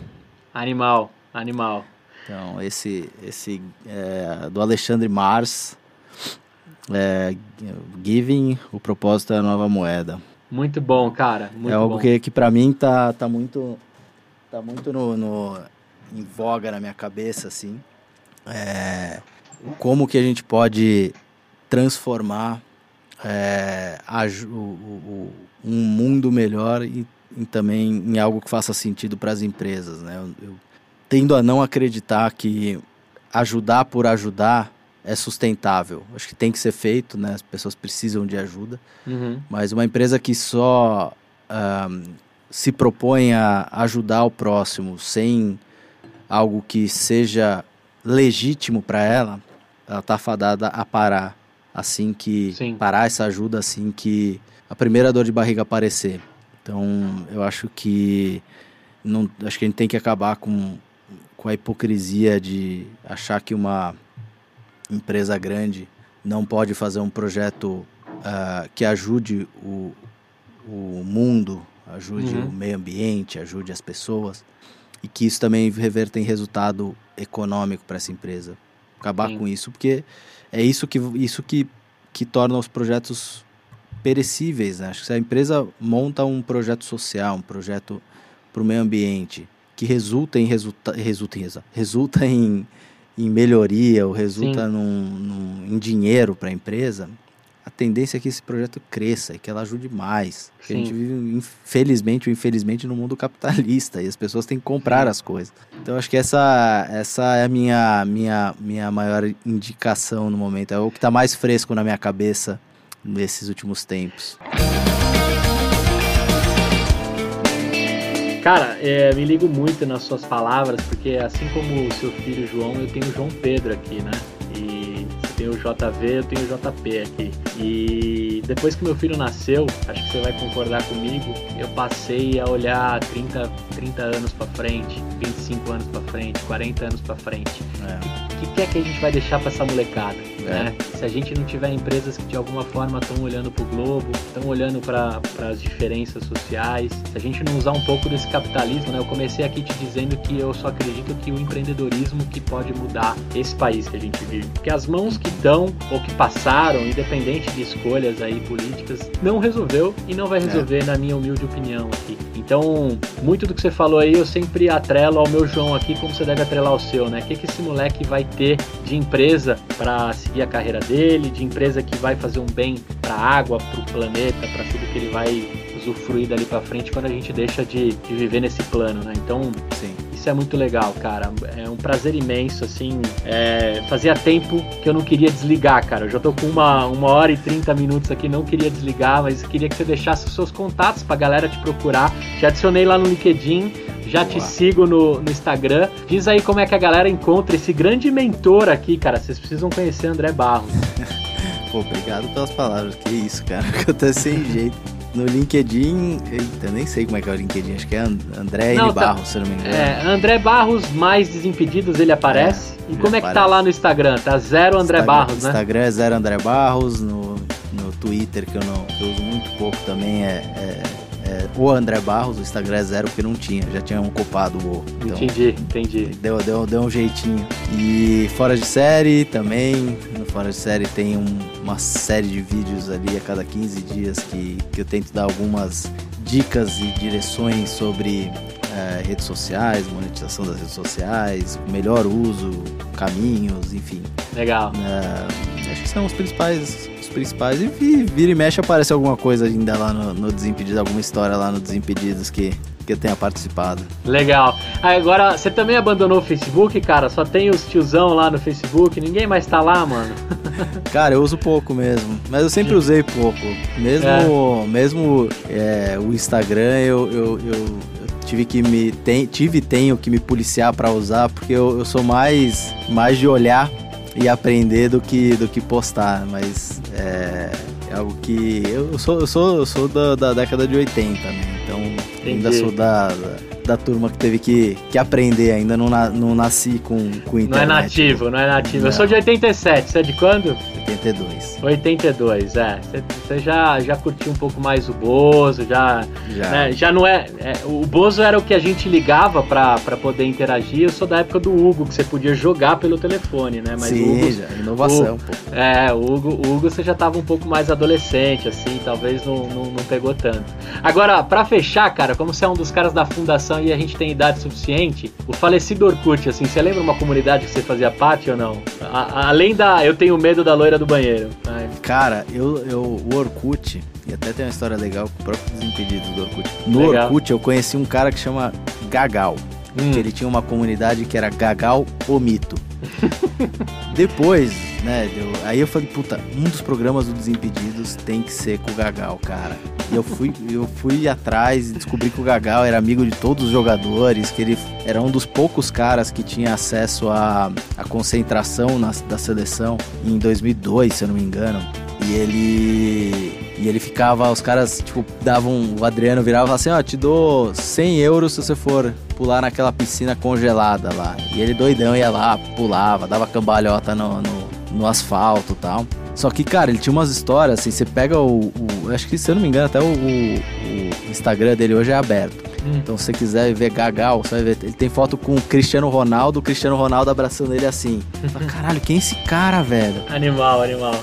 Animal, animal. Então, esse, esse é, do Alexandre Mars, é, Giving, o propósito é a nova moeda. Muito bom, cara. Muito é algo bom. que, que para mim tá, tá muito tá muito no, no, em voga na minha cabeça, assim. É, como que a gente pode transformar é, a, o, o, um mundo melhor e, e, também em algo que faça sentido para as empresas, né? Eu, eu tendo a não acreditar que ajudar por ajudar é sustentável. Acho que tem que ser feito, né? As pessoas precisam de ajuda. Uhum. Mas uma empresa que só um, se propõe a ajudar o próximo sem algo que seja legítimo para ela, ela está fadada a parar assim que Sim. parar essa ajuda assim que a primeira dor de barriga aparecer. Então, eu acho que não, acho que a gente tem que acabar com, com a hipocrisia de achar que uma empresa grande não pode fazer um projeto uh, que ajude o, o mundo ajude uhum. o meio ambiente, ajude as pessoas e que isso também reverta em resultado econômico para essa empresa. Acabar Sim. com isso, porque é isso que, isso que, que torna os projetos perecíveis. Né? Acho que se a empresa monta um projeto social, um projeto para o meio ambiente, que resulta em, resulta, resulta em, resulta em, em melhoria ou resulta num, num, em dinheiro para a empresa, a tendência é que esse projeto cresça e que ela ajude mais. Porque a Sim. gente vive, infelizmente ou infelizmente, no mundo capitalista e as pessoas têm que comprar as coisas. Então acho que essa, essa é a minha, minha, minha maior indicação no momento. É o que está mais fresco na minha cabeça nesses últimos tempos. Cara, é, me ligo muito nas suas palavras, porque assim como o seu filho João, eu tenho o João Pedro aqui, né? Tem o JV, eu tenho o JP aqui. E depois que meu filho nasceu, acho que você vai concordar comigo, eu passei a olhar 30, 30 anos pra frente, 25 anos pra frente, 40 anos pra frente. É. O que, que é que a gente vai deixar pra essa molecada? Né? Se a gente não tiver empresas que de alguma forma estão olhando pro globo, estão olhando para as diferenças sociais, se a gente não usar um pouco desse capitalismo, né? Eu comecei aqui te dizendo que eu só acredito que o empreendedorismo que pode mudar esse país que a gente vive. Porque as mãos que estão ou que passaram, independente de escolhas aí políticas, não resolveu e não vai resolver, na minha humilde opinião aqui. Então, muito do que você falou aí, eu sempre atrelo ao meu João aqui, como você deve atrelar ao seu, né? O que, que esse moleque vai ter de empresa para seguir a carreira dele, de empresa que vai fazer um bem para a água, para o planeta, para tudo que ele vai usufruir dali para frente quando a gente deixa de, de viver nesse plano, né? Então, Sim. isso é muito legal, cara. É um prazer imenso, assim. É, fazia tempo que eu não queria desligar, cara. Eu já tô com uma, uma hora e 30 minutos aqui, não queria desligar, mas queria que você deixasse os seus contatos pra galera te procurar. Já adicionei lá no LinkedIn. Já te Boa. sigo no, no Instagram. Diz aí como é que a galera encontra esse grande mentor aqui, cara. Vocês precisam conhecer André Barros. Pô, obrigado pelas palavras. Que isso, cara. Que eu tô sem jeito. No LinkedIn, eita, nem sei como é que é o LinkedIn, acho que é And- André Não, N. tá- Barros, se eu não me engano. É, André Barros mais Desimpedidos, ele aparece. É, e ele como é que tá aparece. lá no Instagram? Tá zero André Instagram- Barros, né? Instagram é zero André Barros, no, no Twitter, que eu não eu uso muito pouco também, é, é, é o André Barros, o Instagram é zero porque não tinha, já tinha um copado o. Então, Entendi, entendi. Deu, deu, deu um jeitinho. E fora de série também. No fora de série tem um- uma série de vídeos ali a cada 15 dias que, que eu tento dar algumas dicas e direções sobre eh, redes sociais, monetização das redes sociais, melhor uso, caminhos, enfim. Legal. Eh, acho que são os principais. Principais. E vi- vira e mexe aparece alguma coisa ainda lá no, no Desimpedidos, alguma história lá no Desimpedidos que, que eu tenha participado. Legal. Ah, Agora, você também abandonou o Facebook, cara? Só tem os tiozão lá no Facebook, ninguém mais tá lá, mano. Cara, eu uso pouco mesmo, mas eu sempre usei pouco. Mesmo, mesmo é, o Instagram, eu, eu, eu, tive que me tem, tive e tenho que me policiar pra usar, porque eu, eu sou mais, mais de olhar e aprender do que, do que postar, mas é, é algo que eu sou, eu sou, eu sou da, da década de 80, né? Então ainda Entendi. sou da, da, da turma que teve que, que aprender, ainda não, na- não nasci com, com Não é internet. nativo, não é nativo. Eu Não. sou de 87, você é de quando? 82. 82, é. Você- já, já curtiu um pouco mais o Bozo, já. Já. né, já não é, é, O Bozo era o que a gente ligava pra, pra poder interagir. Eu sou da época do Hugo, que você podia jogar pelo telefone, né? Mas o Sim, Hugo, já, inovação, pô. É, o Hugo, o Hugo você já tava um pouco mais adolescente, assim, talvez não, não, não pegou tanto. Agora, pra fechar, cara, como você é um dos caras da fundação e a gente tem idade suficiente, o falecido Orkut, assim, você lembra uma comunidade que você fazia parte ou não? A- além da Eu Tenho Medo da Loira do Banheiro. Ai, Cara, eu, eu, o Orkut, e até tem uma história legal com o próprio Desimpedidos do Orkut. No Legal. Orkut eu conheci um cara que chama Gagal. Hum. Que ele tinha uma comunidade que era Gagal o Mito. Depois, né, aí eu falei, puta, um dos programas do Desimpedidos tem que ser com o Gagal, cara. E eu fui, eu fui atrás e descobri que o Gagal era amigo de todos os jogadores, que ele era um dos poucos caras que tinha acesso à, à concentração na- da seleção em 2002, se eu não me engano. E ele. E ele ficava, os caras, tipo, davam. O Adriano virava e falava assim: Ó, te dou 100 euros se você for pular naquela piscina congelada lá. E ele doidão ia lá, pulava, dava cambalhota no, no, no asfalto e tal. Só que, cara, ele tinha umas histórias, assim, você pega o. o- acho que, se eu não me engano, até o, o- o Instagram dele hoje é aberto. Hum. Então, se você quiser ver Gagal, você vai ver. Ele tem foto com o Cristiano Ronaldo, o Cristiano Ronaldo abraçando ele assim. Fala, Caralho, quem é esse cara, velho? Animal, animal.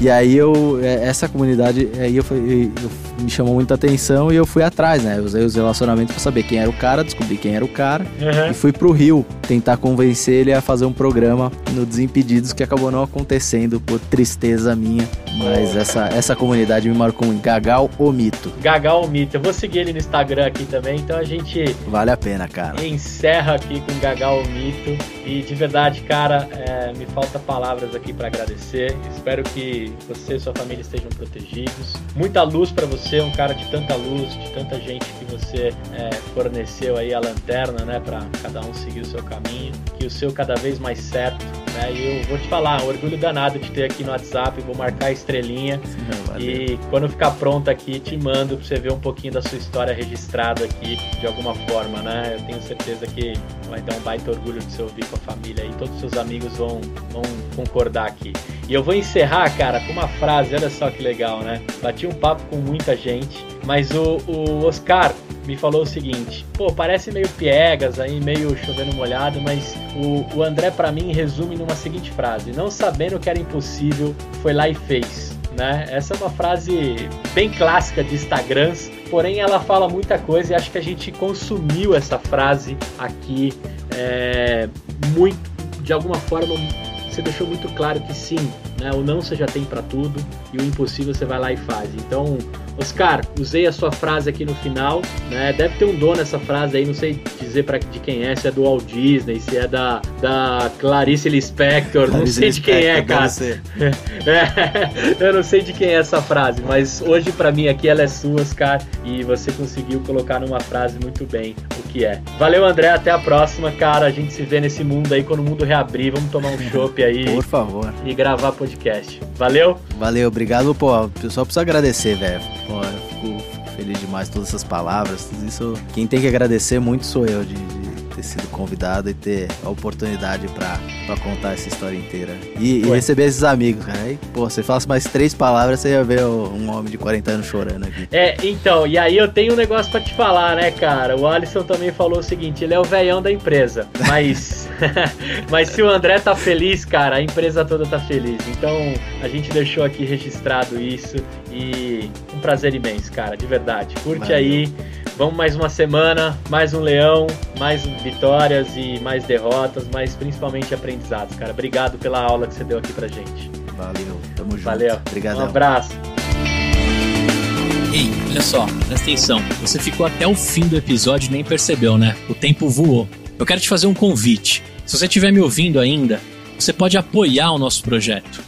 E aí eu, é, essa comunidade, aí eu, fui- eu- me chamou muita atenção e eu fui atrás, né? Eu usei os relacionamentos pra saber quem era o cara, descobri quem era o cara Uhum. e fui pro Rio tentar convencer ele a fazer um programa no Desimpedidos que acabou não acontecendo por tristeza minha. Mas essa, essa comunidade me marcou em Gagal o Mito. Gagal o Mito. Eu vou seguir ele no Instagram aqui também, então a gente. Vale a pena, cara. Encerra aqui com Gagal o Mito. E de verdade, cara, é, me falta palavras aqui para agradecer. Espero que você e sua família estejam protegidos. Muita luz para você, um cara de tanta luz, de tanta gente que você é, forneceu aí a lanterna, né, para cada um seguir o seu caminho. Que o seu cada vez mais certo, né? E eu vou te falar, um orgulho danado de ter aqui no WhatsApp, vou marcar a estrelinha. Sim, e quando ficar pronto aqui, te mando pra você ver um pouquinho da sua história registrada aqui de alguma forma, né? Eu tenho certeza que vai dar um baita orgulho de você ouvir com a família e todos os seus amigos vão, vão concordar aqui. E eu vou encerrar, cara, com uma frase, olha só que legal, né? Bati um papo com muita gente, mas o, o Oscar me falou o seguinte: pô, parece meio piegas aí, meio chovendo molhado, mas o, o André, para mim, resume numa seguinte frase: não sabendo que era impossível, foi lá e fez. Né? Essa é uma frase bem clássica de Instagrams, porém ela fala muita coisa e acho que a gente consumiu essa frase aqui é, muito, de alguma forma, você deixou muito claro que sim, né? O não você já tem para tudo e o impossível você vai lá e faz. Então, Oscar, usei a sua frase aqui no final, né? Deve ter um dono essa frase aí, não sei dizer para de quem é, se é do Walt Disney, se é da, da Clarice Lispector, Clarice não sei de quem é, cara. É, eu não sei de quem é essa frase, mas hoje para mim aqui ela é sua, Oscar, e você conseguiu colocar numa frase muito bem o que é. Valeu, André, até a próxima, cara. A gente se vê nesse mundo aí quando o mundo reabrir, vamos tomar um chopp aí. Por favor. E gravar podcast. Valeu? Valeu, obrigado, pô. Pessoal precisa agradecer, velho. Pô, eu fico, feliz demais todas essas palavras. Tudo isso. Quem tem que agradecer muito sou eu de ter sido convidado e ter a oportunidade para contar essa história inteira. E, e, receber esses amigos, cara. Aí, pô, você falasse mais três palavras, você ia ver um homem de 40 anos chorando aqui. É, então, e aí eu tenho um negócio para te falar, né, cara? O Alisson também falou o seguinte: ele é o velhão da empresa. Mas, mas se o André tá feliz, cara, a empresa toda tá feliz. Então, a gente deixou aqui registrado isso. E um prazer imenso, cara, de verdade. Curte Valeu. aí. Vamos mais uma semana, mais um leão, mais vitórias e mais derrotas, mas principalmente aprendizados, cara. Obrigado pela aula que você deu aqui pra gente. Valeu, tamo junto. Valeu. Obrigado. Um abraço. Ei, olha só, presta atenção. Você ficou até o fim do episódio e nem percebeu, né? O tempo voou. Eu quero te fazer um convite. Se você estiver me ouvindo ainda, você pode apoiar o nosso projeto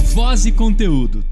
voz e conteúdo.